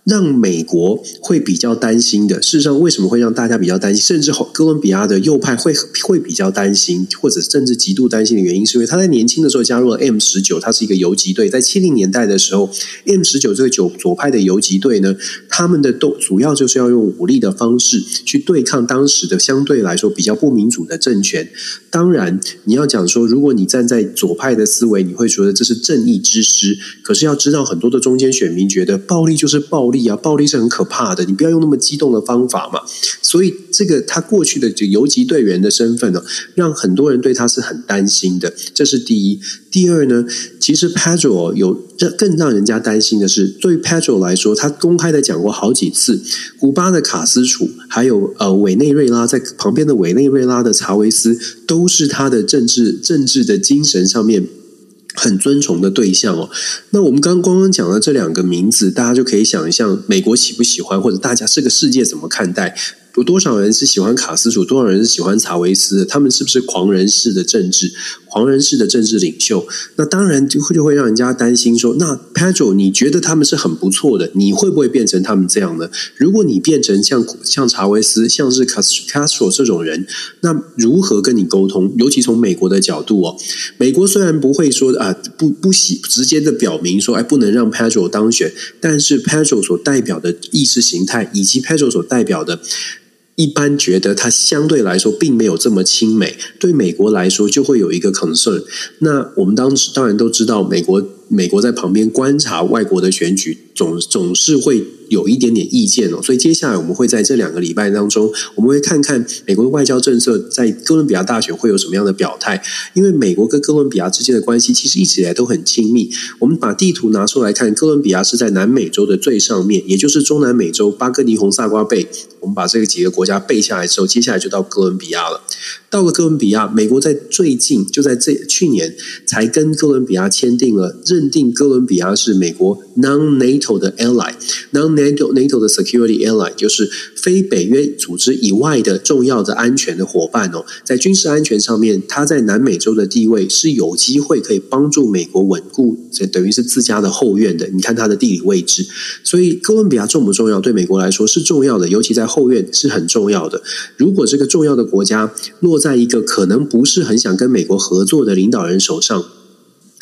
让美国会比较担心的，事实上，为什么会让大家比较担心？甚至哥伦比亚的右派会会比较担心，或者甚至极度担心的原因，是因为他在年轻的时候加入了 M 十九，他是一个游击队。在七零年代的时候，M 十九这个左左派的游击队呢，他们的都主要就是要用武力的方式去对抗当时的相对来说比较不民主的政权。当然，你要讲说，如果你站在左派的思维，你会觉得这是正义之师。可是要知道，很多的中间选民觉得暴力就是暴力力啊，暴力是很可怕的。你不要用那么激动的方法嘛。所以，这个他过去的就游击队员的身份呢，让很多人对他是很担心的。这是第一。第二呢，其实 Pedro 有让更让人家担心的是，对 Pedro 来说，他公开的讲过好几次，古巴的卡斯楚，还有呃委内瑞拉在旁边的委内瑞拉的查维斯，都是他的政治政治的精神上面很尊崇的对象哦。那我们刚刚刚讲的这两个名字，大家就可以想象，美国喜不喜欢，或者大家这个世界怎么看待？有多少人是喜欢卡斯楚，多少人是喜欢查韦斯的？他们是不是狂人式的政治，狂人式的政治领袖？那当然就会就会让人家担心说，那 Pedro，你觉得他们是很不错的，你会不会变成他们这样呢？如果你变成像像查韦斯，像是卡卡斯楚这种人，那如何跟你沟通？尤其从美国的角度哦，美国虽然不会说啊，不不喜直接的表明说，哎，不能让 Pedro 当选，但是 Pedro 所代表的意识形态，以及 Pedro 所代表的。一般觉得它相对来说并没有这么亲美，对美国来说就会有一个 concern。那我们当时当然都知道，美国美国在旁边观察外国的选举，总总是会。有一点点意见哦，所以接下来我们会在这两个礼拜当中，我们会看看美国的外交政策在哥伦比亚大选会有什么样的表态。因为美国跟哥伦比亚之间的关系其实一直以来都很亲密。我们把地图拿出来看，哥伦比亚是在南美洲的最上面，也就是中南美洲巴哥尼红萨瓜贝。我们把这个几个国家背下来之后，接下来就到哥伦比亚了。到了哥伦比亚，美国在最近就在这去年才跟哥伦比亚签订了认定哥伦比亚是美国 non-NATO 的 ally，non-NATO NATO 的 security ally 就是非北约组织以外的重要的安全的伙伴哦。在军事安全上面，它在南美洲的地位是有机会可以帮助美国稳固，这等于是自家的后院的。你看它的地理位置，所以哥伦比亚重不重要？对美国来说是重要的，尤其在后院是很重要的。如果这个重要的国家落在一个可能不是很想跟美国合作的领导人手上，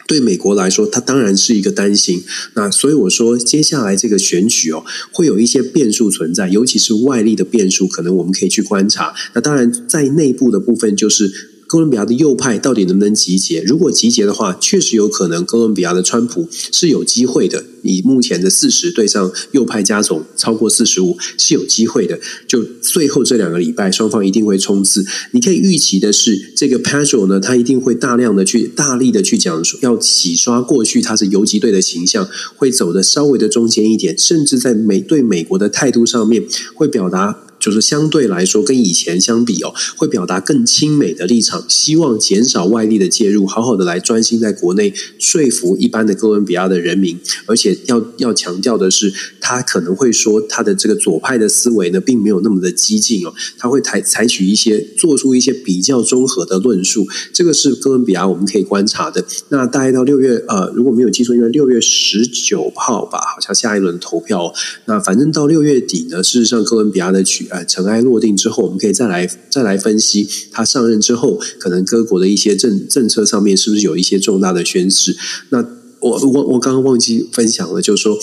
对美国来说，他当然是一个担心。那所以我说，接下来这个选举哦，会有一些变数存在，尤其是外力的变数，可能我们可以去观察。那当然，在内部的部分就是。哥伦比亚的右派到底能不能集结？如果集结的话，确实有可能哥伦比亚的川普是有机会的。以目前的四十对上右派加总超过四十五是有机会的。就最后这两个礼拜，双方一定会冲刺。你可以预期的是，这个 Pedro 呢，他一定会大量的去大力的去讲说，要洗刷过去他是游击队的形象，会走的稍微的中间一点，甚至在美对美国的态度上面会表达。就是相对来说，跟以前相比哦，会表达更亲美的立场，希望减少外力的介入，好好的来专心在国内说服一般的哥伦比亚的人民。而且要要强调的是，他可能会说他的这个左派的思维呢，并没有那么的激进哦，他会采采取一些做出一些比较综合的论述。这个是哥伦比亚我们可以观察的。那大概到六月呃，如果没有记错，因为六月十九号吧，好像下一轮投票。那反正到六月底呢，事实上哥伦比亚的取。呃，尘埃落定之后，我们可以再来再来分析他上任之后，可能各国的一些政政策上面是不是有一些重大的宣示。那我我我刚刚忘记分享了，就是说。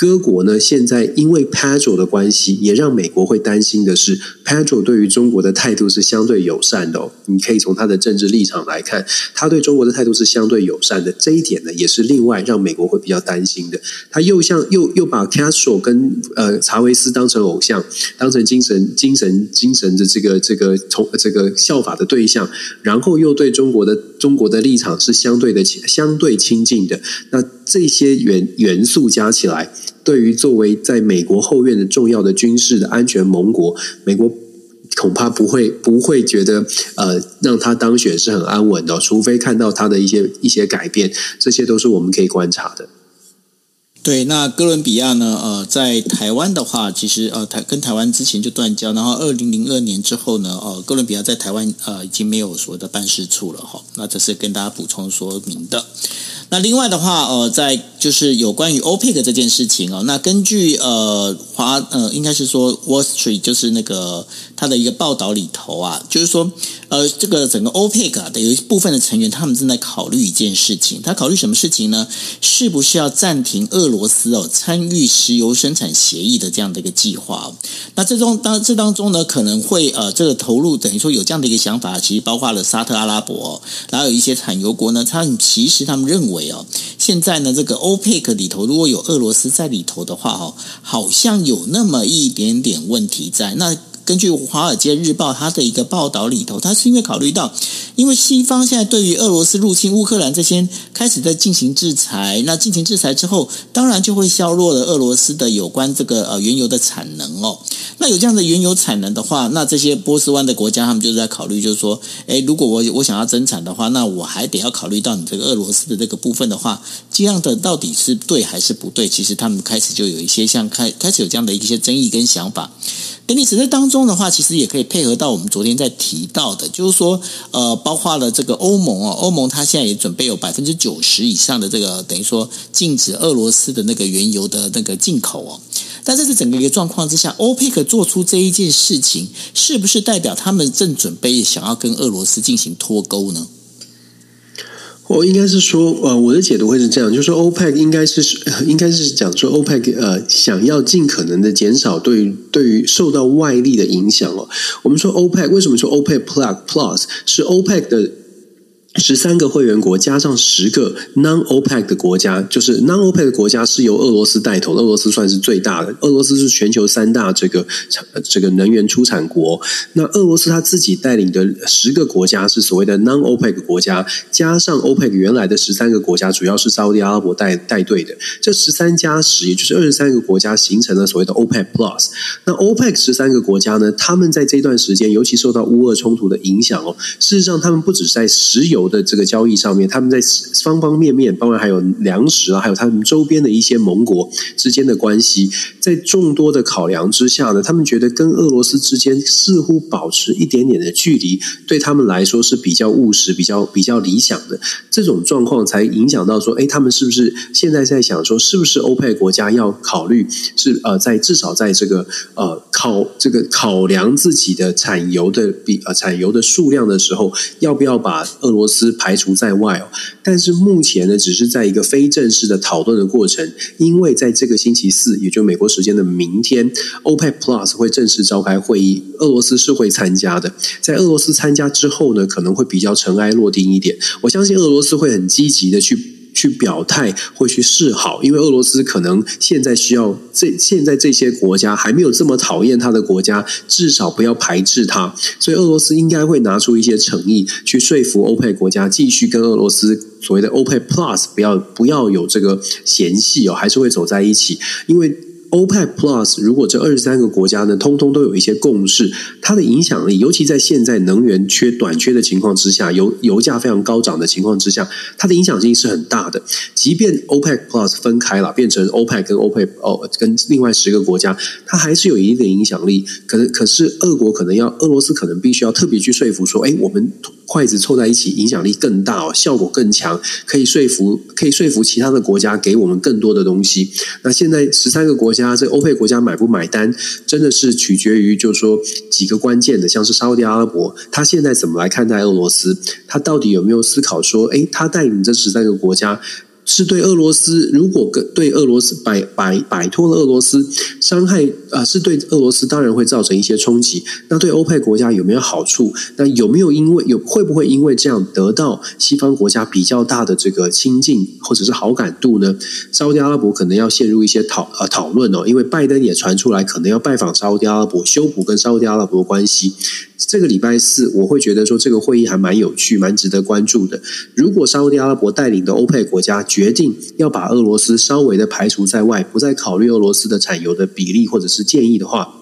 各国呢，现在因为 Pedro 的关系，也让美国会担心的是，Pedro 对于中国的态度是相对友善的哦。你可以从他的政治立场来看，他对中国的态度是相对友善的。这一点呢，也是另外让美国会比较担心的。他又像又又把 Castro 跟呃查韦斯当成偶像，当成精神精神精神的这个这个从这个效法的对象，然后又对中国的中国的立场是相对的相对亲近的。那这些元元素加起来。对于作为在美国后院的重要的军事的安全盟国，美国恐怕不会不会觉得呃让他当选是很安稳的，除非看到他的一些一些改变，这些都是我们可以观察的。对，那哥伦比亚呢？呃，在台湾的话，其实呃台跟台湾之前就断交，然后二零零二年之后呢，呃，哥伦比亚在台湾呃已经没有所谓的办事处了哈。那这是跟大家补充说明的。那另外的话，呃，在就是有关于 OPEC 这件事情哦，那根据呃华呃应该是说 Wall Street 就是那个它的一个报道里头啊，就是说呃这个整个 OPEC 的有一部分的成员，他们正在考虑一件事情，他考虑什么事情呢？是不是要暂停俄罗斯哦参与石油生产协议的这样的一个计划？那这中当这当中呢，可能会呃这个投入等于说有这样的一个想法，其实包括了沙特阿拉伯，然后有一些产油国呢，他们其实他们认为哦。现在呢，这个 OPEC 里头如果有俄罗斯在里头的话，哦，好像有那么一点点问题在。那根据《华尔街日报》它的一个报道里头，它是因为考虑到，因为西方现在对于俄罗斯入侵乌克兰这些开始在进行制裁，那进行制裁之后，当然就会削弱了俄罗斯的有关这个呃原油的产能哦。那有这样的原油产能的话，那这些波斯湾的国家他们就是在考虑，就是说，诶，如果我我想要增产的话，那我还得要考虑到你这个俄罗斯的这个部分的话，这样的到底是对还是不对？其实他们开始就有一些像开开始有这样的一些争议跟想法。跟历史在当中的话，其实也可以配合到我们昨天在提到的，就是说，呃，包括了这个欧盟哦，欧盟它现在也准备有百分之九十以上的这个等于说禁止俄罗斯的那个原油的那个进口哦。但在这整个一个状况之下，欧佩克做出这一件事情，是不是代表他们正准备想要跟俄罗斯进行脱钩呢？我应该是说，呃，我的解读会是这样，就是说，OPEC 应该是 (laughs) 应该是讲说，OPEC 呃，想要尽可能的减少对对于受到外力的影响哦。我们说 OPEC 为什么说 OPEC Plus Plus 是 OPEC 的？十三个会员国加上十个 non-OPEC 的国家，就是 non-OPEC 的国家是由俄罗斯带头的，俄罗斯算是最大的。俄罗斯是全球三大这个这个能源出产国。那俄罗斯他自己带领的十个国家是所谓的 non-OPEC 国家，加上 OPEC 原来的十三个国家，主要是沙乌地阿拉伯带带队的。这十三加十，也就是二十三个国家，形成了所谓的 OPEC Plus。那 OPEC 十三个国家呢，他们在这段时间，尤其受到乌俄冲突的影响哦，事实上他们不只在石油。的这个交易上面，他们在方方面面，包括还有粮食啊，还有他们周边的一些盟国之间的关系，在众多的考量之下呢，他们觉得跟俄罗斯之间似乎保持一点点的距离，对他们来说是比较务实、比较比较理想的。这种状况才影响到说，哎，他们是不是现在在想说，是不是欧佩国家要考虑是呃，在至少在这个呃考这个考量自己的产油的比呃产油的数量的时候，要不要把俄罗斯排除在外哦，但是目前呢，只是在一个非正式的讨论的过程。因为在这个星期四，也就美国时间的明天，OPEC Plus 会正式召开会议，俄罗斯是会参加的。在俄罗斯参加之后呢，可能会比较尘埃落定一点。我相信俄罗斯会很积极的去。去表态或去示好，因为俄罗斯可能现在需要这现在这些国家还没有这么讨厌他的国家，至少不要排斥他，所以俄罗斯应该会拿出一些诚意去说服欧佩国家继续跟俄罗斯所谓的欧佩 Plus 不要不要有这个嫌隙哦，还是会走在一起，因为。OPEC Plus，如果这二十三个国家呢，通通都有一些共识，它的影响力，尤其在现在能源缺短缺的情况之下，油油价非常高涨的情况之下，它的影响性是很大的。即便 OPEC Plus 分开了，变成 OPEC 跟 OPEC 哦，跟另外十个国家，它还是有一定的影响力。可是，可是俄国可能要，俄罗斯可能必须要特别去说服说，哎，我们。筷子凑在一起，影响力更大哦，效果更强，可以说服，可以说服其他的国家给我们更多的东西。那现在十三个国家，这欧佩国家买不买单，真的是取决于，就是说几个关键的，像是沙乌地阿拉伯，他现在怎么来看待俄罗斯？他到底有没有思考说，哎，他带领这十三个国家？是对俄罗斯，如果跟对俄罗斯摆摆摆脱了俄罗斯伤害、呃，是对俄罗斯当然会造成一些冲击。那对欧佩国家有没有好处？那有没有因为有会不会因为这样得到西方国家比较大的这个亲近或者是好感度呢？沙乌地阿拉伯可能要陷入一些讨呃讨论哦，因为拜登也传出来可能要拜访沙乌地阿拉伯，修补跟沙乌地阿拉伯的关系。这个礼拜四，我会觉得说这个会议还蛮有趣，蛮值得关注的。如果沙乌地阿拉伯带领的欧佩国家决定要把俄罗斯稍微的排除在外，不再考虑俄罗斯的产油的比例或者是建议的话。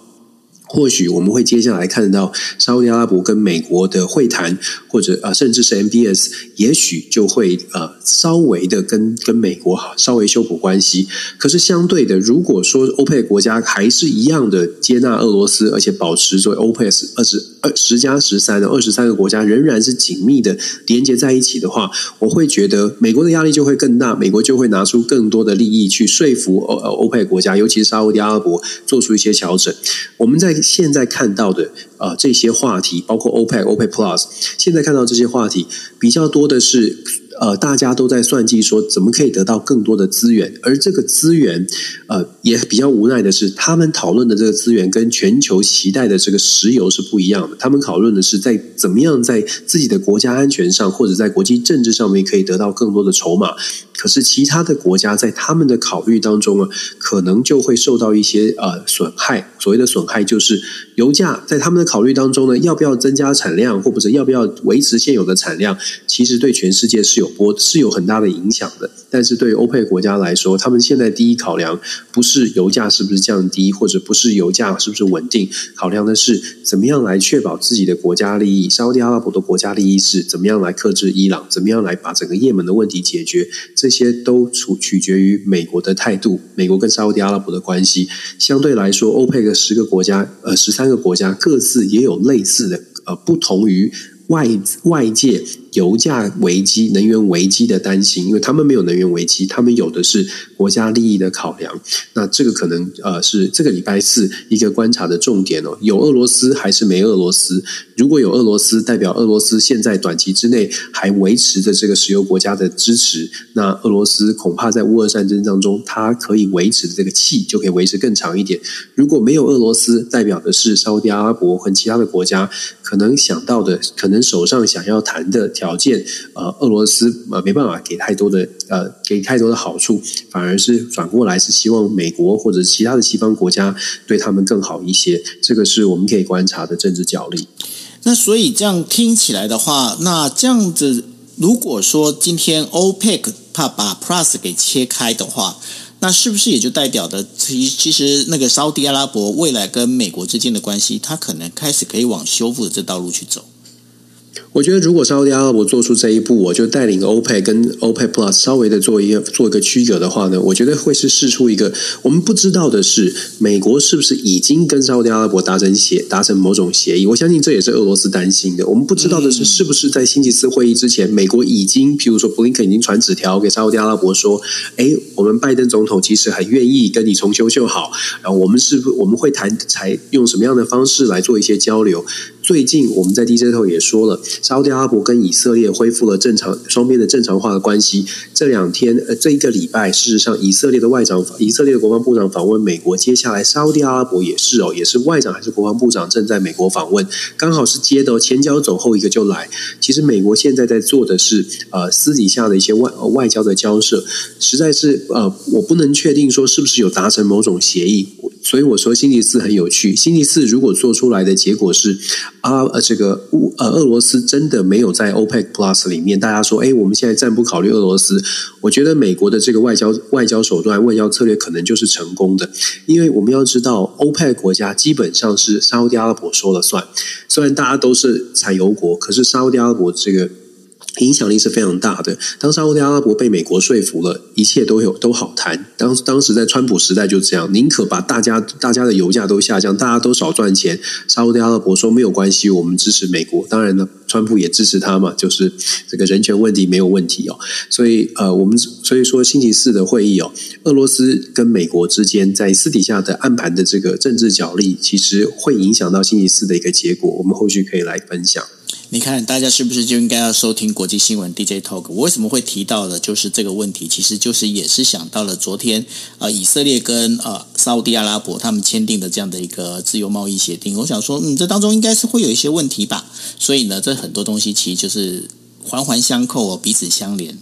或许我们会接下来看到沙乌地阿拉伯跟美国的会谈，或者啊，甚至是 MBS，也许就会呃稍微的跟跟美国稍微修补关系。可是相对的，如果说欧佩国家还是一样的接纳俄罗斯，而且保持作为欧佩斯二十二十加十三的二十三个国家仍然是紧密的连接在一起的话，我会觉得美国的压力就会更大，美国就会拿出更多的利益去说服欧欧佩国家，尤其是沙乌地阿拉伯做出一些调整。我们在现在看到的啊、这些话题，包括 OPEC、OPEC Plus，现在看到这些话题比较多的是。呃，大家都在算计说怎么可以得到更多的资源，而这个资源，呃，也比较无奈的是，他们讨论的这个资源跟全球期待的这个石油是不一样的。他们讨论的是在怎么样在自己的国家安全上，或者在国际政治上面可以得到更多的筹码。可是其他的国家在他们的考虑当中啊，可能就会受到一些呃损害。所谓的损害就是油价在他们的考虑当中呢，要不要增加产量，或者要不要维持现有的产量，其实对全世界是有波是有很大的影响的。但是对于欧佩国家来说，他们现在第一考量不是是油价是不是降低，或者不是油价是不是稳定，考量的是怎么样来确保自己的国家利益。沙乌地阿拉伯的国家利益是怎么样来克制伊朗，怎么样来把整个也门的问题解决，这些都取取决于美国的态度。美国跟沙乌地阿拉伯的关系相对来说，欧佩克十个国家，呃，十三个国家各自也有类似的，呃，不同于外外界。油价危机、能源危机的担心，因为他们没有能源危机，他们有的是国家利益的考量。那这个可能呃是这个礼拜四一个观察的重点哦。有俄罗斯还是没俄罗斯？如果有俄罗斯，代表俄罗斯现在短期之内还维持着这个石油国家的支持。那俄罗斯恐怕在乌俄战争当中，它可以维持的这个气就可以维持更长一点。如果没有俄罗斯，代表的是沙乌地阿拉伯和其他的国家可能想到的，可能手上想要谈的条。件，呃，俄罗斯呃没办法给太多的呃给太多的好处，反而是转过来是希望美国或者其他的西方国家对他们更好一些，这个是我们可以观察的政治角力。那所以这样听起来的话，那这样子，如果说今天 OPEC 怕把 Plus 给切开的话，那是不是也就代表的其其实那个沙乌地阿拉伯未来跟美国之间的关系，它可能开始可以往修复的这道路去走？我觉得，如果沙乌地阿拉伯做出这一步，我就带领欧佩跟欧佩 Plus 稍微的做一个做一个区隔的话呢，我觉得会是试出一个我们不知道的是，美国是不是已经跟沙乌地阿拉伯达成协达成某种协议？我相信这也是俄罗斯担心的。我们不知道的是，是不是在星期四会议之前，美国已经，譬如说布林肯已经传纸条给沙乌地阿拉伯说：“哎，我们拜登总统其实很愿意跟你重修旧好，然后我们是不我们会谈采用什么样的方式来做一些交流？”最近我们在 DJ 头也说了，沙乌地阿拉伯跟以色列恢复了正常双边的正常化的关系。这两天呃，这一个礼拜，事实上以色列的外长、以色列的国防部长访问美国，接下来沙乌地阿拉伯也是哦，也是外长还是国防部长正在美国访问，刚好是接的前脚走后一个就来。其实美国现在在做的是呃私底下的一些外外交的交涉，实在是呃我不能确定说是不是有达成某种协议。所以我说星期四很有趣。星期四如果做出来的结果是啊呃这个乌呃俄罗斯真的没有在 OPEC Plus 里面，大家说哎我们现在暂不考虑俄罗斯，我觉得美国的这个外交外交手段外交策略可能就是成功的，因为我们要知道 OPEC 国家基本上是沙乌地阿拉伯说了算，虽然大家都是产油国，可是沙乌地阿拉伯这个。影响力是非常大的。当沙乌地阿拉伯被美国说服了，一切都有都好谈。当当时在川普时代就这样，宁可把大家大家的油价都下降，大家都少赚钱。沙乌地阿拉伯说没有关系，我们支持美国。当然呢，川普也支持他嘛，就是这个人权问题没有问题哦。所以呃，我们所以说星期四的会议哦，俄罗斯跟美国之间在私底下的暗盘的这个政治角力，其实会影响到星期四的一个结果。我们后续可以来分享。你看，大家是不是就应该要收听国际新闻 DJ Talk？我为什么会提到的，就是这个问题，其实就是也是想到了昨天，呃，以色列跟呃沙乌地阿拉伯他们签订的这样的一个自由贸易协定。我想说，嗯，这当中应该是会有一些问题吧。所以呢，这很多东西其实就是环环相扣哦，彼此相连。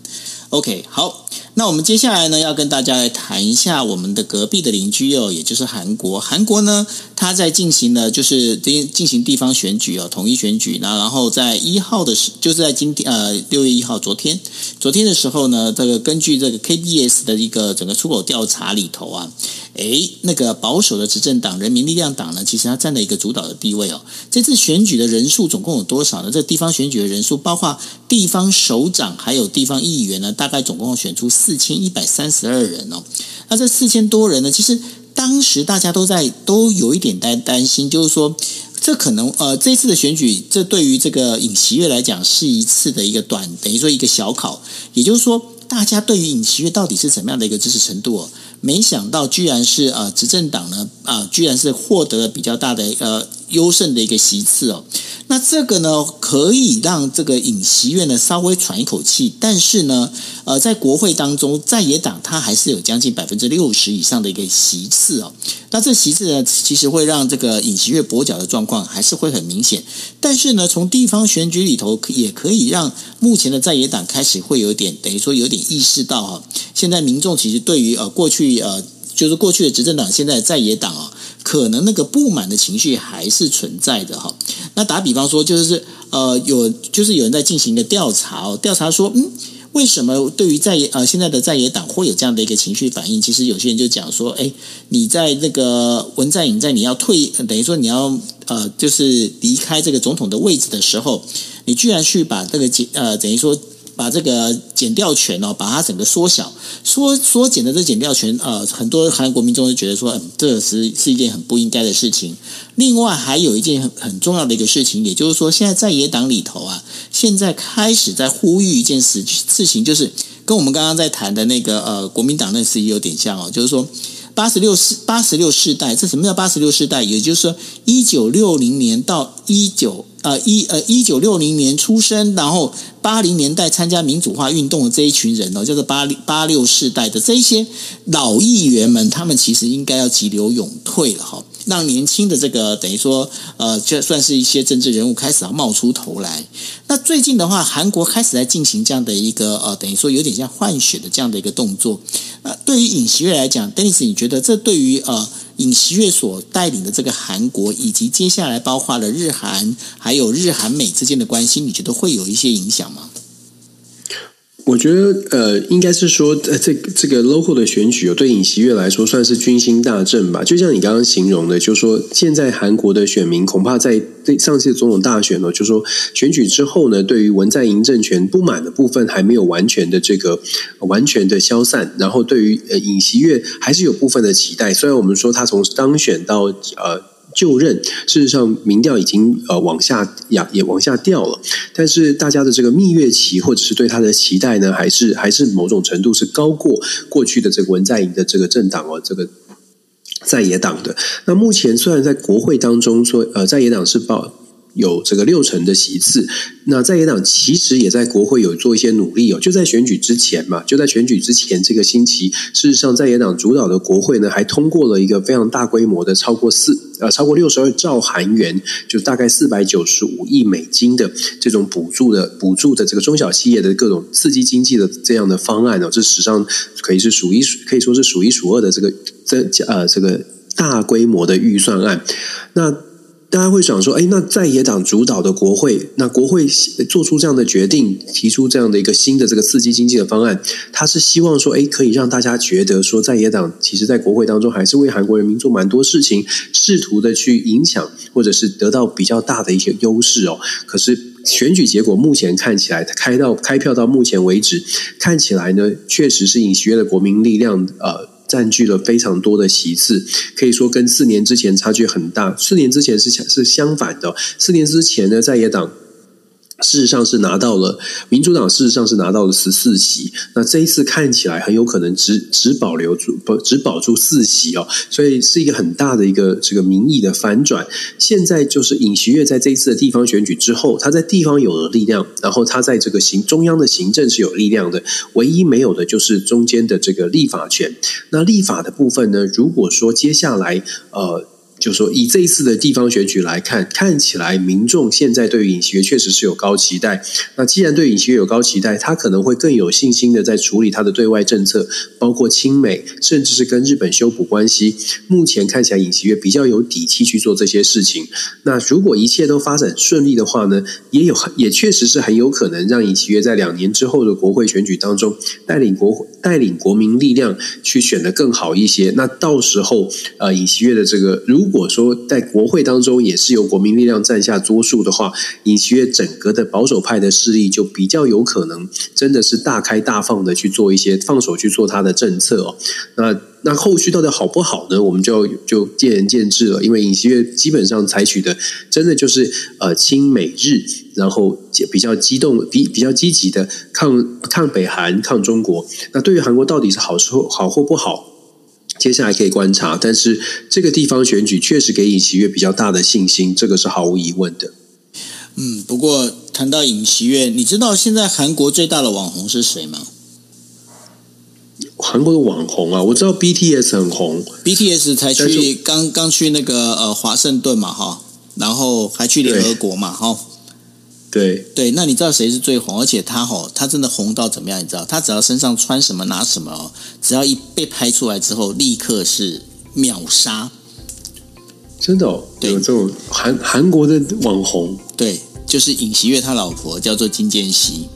OK，好。那我们接下来呢，要跟大家来谈一下我们的隔壁的邻居哦，也就是韩国。韩国呢，它在进行了就是进进行地方选举哦，统一选举。那然后在一号的时，就是在今天呃六月一号，昨天昨天的时候呢，这个根据这个 KBS 的一个整个出口调查里头啊，诶，那个保守的执政党人民力量党呢，其实它占了一个主导的地位哦。这次选举的人数总共有多少呢？这地方选举的人数，包括地方首长还有地方议员呢，大大概总共选出。四千一百三十二人哦，那这四千多人呢？其实当时大家都在都有一点担担心，就是说这可能呃这次的选举，这对于这个尹锡悦来讲是一次的一个短，等于说一个小考，也就是说大家对于尹锡悦到底是怎么样的一个支持程度哦？没想到居然是呃执政党呢啊、居然是获得了比较大的呃优胜的一个席次哦。那这个呢，可以让这个尹锡悦呢稍微喘一口气，但是呢，呃，在国会当中，在野党它还是有将近百分之六十以上的一个席次哦。那这席次呢，其实会让这个尹锡悦跛脚的状况还是会很明显。但是呢，从地方选举里头，也可以让目前的在野党开始会有点等于说有点意识到哈，现在民众其实对于呃过去呃就是过去的执政党，现在在野党啊。可能那个不满的情绪还是存在的哈。那打比方说，就是呃，有就是有人在进行一个调查哦，调查说，嗯，为什么对于在呃现在的在野党会有这样的一个情绪反应？其实有些人就讲说，哎，你在那个文在寅在你要退，等于说你要呃就是离开这个总统的位置的时候，你居然去把这个呃等于说。把这个减掉权哦，把它整个缩小，缩缩减的这减掉权，呃，很多韩国民众就觉得说，嗯，这是是一件很不应该的事情。另外还有一件很很重要的一个事情，也就是说，现在在野党里头啊，现在开始在呼吁一件事事情，就是跟我们刚刚在谈的那个呃国民党那事也有点像哦，就是说八十六世八十六世代，这什么叫八十六世代？也就是说一九六零年到一九。呃，一呃，一九六零年出生，然后八零年代参加民主化运动的这一群人哦，叫做八八六世代的这一些老议员们，他们其实应该要急流勇退了哈，让年轻的这个等于说呃，就算是一些政治人物开始要冒出头来。那最近的话，韩国开始在进行这样的一个呃，等于说有点像换血的这样的一个动作。呃对于尹锡悦来讲，Dennis，你觉得这对于呃？尹锡悦所带领的这个韩国，以及接下来包括了日韩，还有日韩美之间的关系，你觉得会有一些影响吗？我觉得呃，应该是说，呃，这这个 local 的选举，对尹锡悦来说算是军心大振吧。就像你刚刚形容的，就是说现在韩国的选民恐怕在对上次总统大选呢，就是说选举之后呢，对于文在寅政权不满的部分还没有完全的这个完全的消散，然后对于呃尹锡悦还是有部分的期待。虽然我们说他从当选到呃。就任，事实上民调已经呃往下压，也往下掉了。但是大家的这个蜜月期，或者是对他的期待呢，还是还是某种程度是高过过去的这个文在寅的这个政党哦，这个在野党的。那目前虽然在国会当中说，呃，在野党是报。有这个六成的席次，那在野党其实也在国会有做一些努力哦。就在选举之前嘛，就在选举之前这个星期，事实上在野党主导的国会呢，还通过了一个非常大规模的超过四呃超过六十二兆韩元，就大概四百九十五亿美金的这种补助的补助的这个中小企业的各种刺激经济的这样的方案哦，这史上可以是数一数可以说是数一数二的这个这呃这个大规模的预算案，那。大家会想说，哎，那在野党主导的国会，那国会做出这样的决定，提出这样的一个新的这个刺激经济的方案，他是希望说，哎，可以让大家觉得说，在野党其实，在国会当中还是为韩国人民做蛮多事情，试图的去影响，或者是得到比较大的一些优势哦。可是选举结果目前看起来，开到开票到目前为止，看起来呢，确实是尹锡悦的国民力量，呃。占据了非常多的席次，可以说跟四年之前差距很大。四年之前是相是相反的，四年之前呢，在野党。事实上是拿到了民主党，事实上是拿到了十四席。那这一次看起来很有可能只只保留住不只保住四席哦，所以是一个很大的一个这个民意的反转。现在就是尹锡悦在这一次的地方选举之后，他在地方有了力量，然后他在这个行中央的行政是有力量的，唯一没有的就是中间的这个立法权。那立法的部分呢？如果说接下来呃。就说以这一次的地方选举来看，看起来民众现在对于尹锡悦确实是有高期待。那既然对尹锡悦有高期待，他可能会更有信心的在处理他的对外政策，包括亲美，甚至是跟日本修补关系。目前看起来尹锡悦比较有底气去做这些事情。那如果一切都发展顺利的话呢，也有也确实是很有可能让尹锡悦在两年之后的国会选举当中带领国带领国民力量去选得更好一些。那到时候呃，尹锡悦的这个如果说在国会当中也是由国民力量占下多数的话，尹锡悦整个的保守派的势力就比较有可能真的是大开大放的去做一些放手去做他的政策哦。那那后续到底好不好呢？我们就就见仁见智了。因为尹锡悦基本上采取的真的就是呃亲美日，然后比较激动、比比较积极的抗抗北韩、抗中国。那对于韩国到底是好说好或不好？接下来可以观察，但是这个地方选举确实给尹锡悦比较大的信心，这个是毫无疑问的。嗯，不过谈到尹锡悦，你知道现在韩国最大的网红是谁吗？韩国的网红啊，我知道 BTS 很红，BTS 才去刚刚去那个呃华盛顿嘛哈，然后还去联合国嘛哈。对对，那你知道谁是最红？而且他吼，他真的红到怎么样？你知道，他只要身上穿什么拿什么哦，只要一被拍出来之后，立刻是秒杀。真的哦，对，有这种韩韩国的网红，对，就是尹锡悦他老婆叫做金建熙。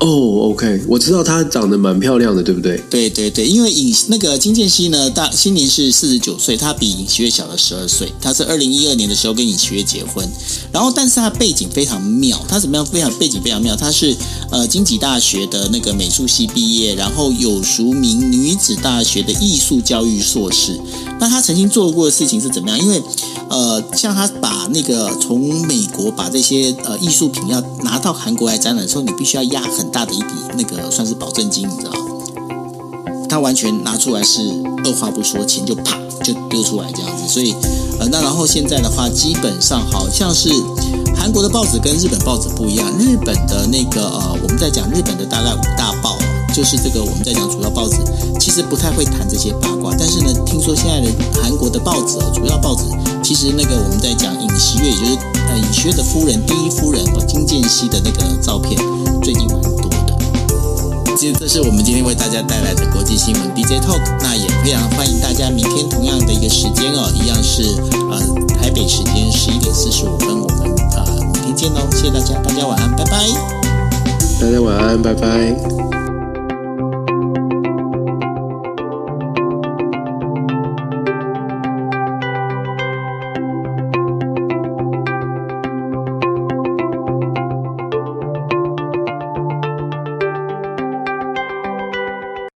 哦，OK，我知道她长得蛮漂亮的，对不对？对对对，因为尹那个金建熙呢，大今年是四十九岁，她比尹锡悦小了十二岁。她是二零一二年的时候跟尹锡悦结婚，然后但是她背景非常妙，她怎么样？非常背景非常妙，她是呃经济大学的那个美术系毕业，然后有淑明女子大学的艺术教育硕士。那她曾经做过的事情是怎么样？因为呃，像她把那个从美国把这些呃艺术品要拿到韩国来展览的时候，你必须要压很大的一笔那个算是保证金，你知道？他完全拿出来是二话不说，钱就啪就丢出来这样子。所以呃，那然后现在的话，基本上好像是韩国的报纸跟日本报纸不一样。日本的那个呃，我们在讲日本的大概五大报，就是这个我们在讲主要报纸，其实不太会谈这些八卦。但是呢，听说现在的韩国的报纸哦，主要报纸其实那个我们在讲尹锡悦，也就是呃尹锡悦的夫人第一夫人哦金建熙的那个照片，最近蛮多的。其实这是我们今天为大家带来的国际新闻 DJ Talk，那也非常欢迎大家明天同样的一个时间哦，一样是呃台北时间十一点四十五分，我们呃明天见喽，谢谢大家，大家晚安，拜拜。大家晚安，拜拜。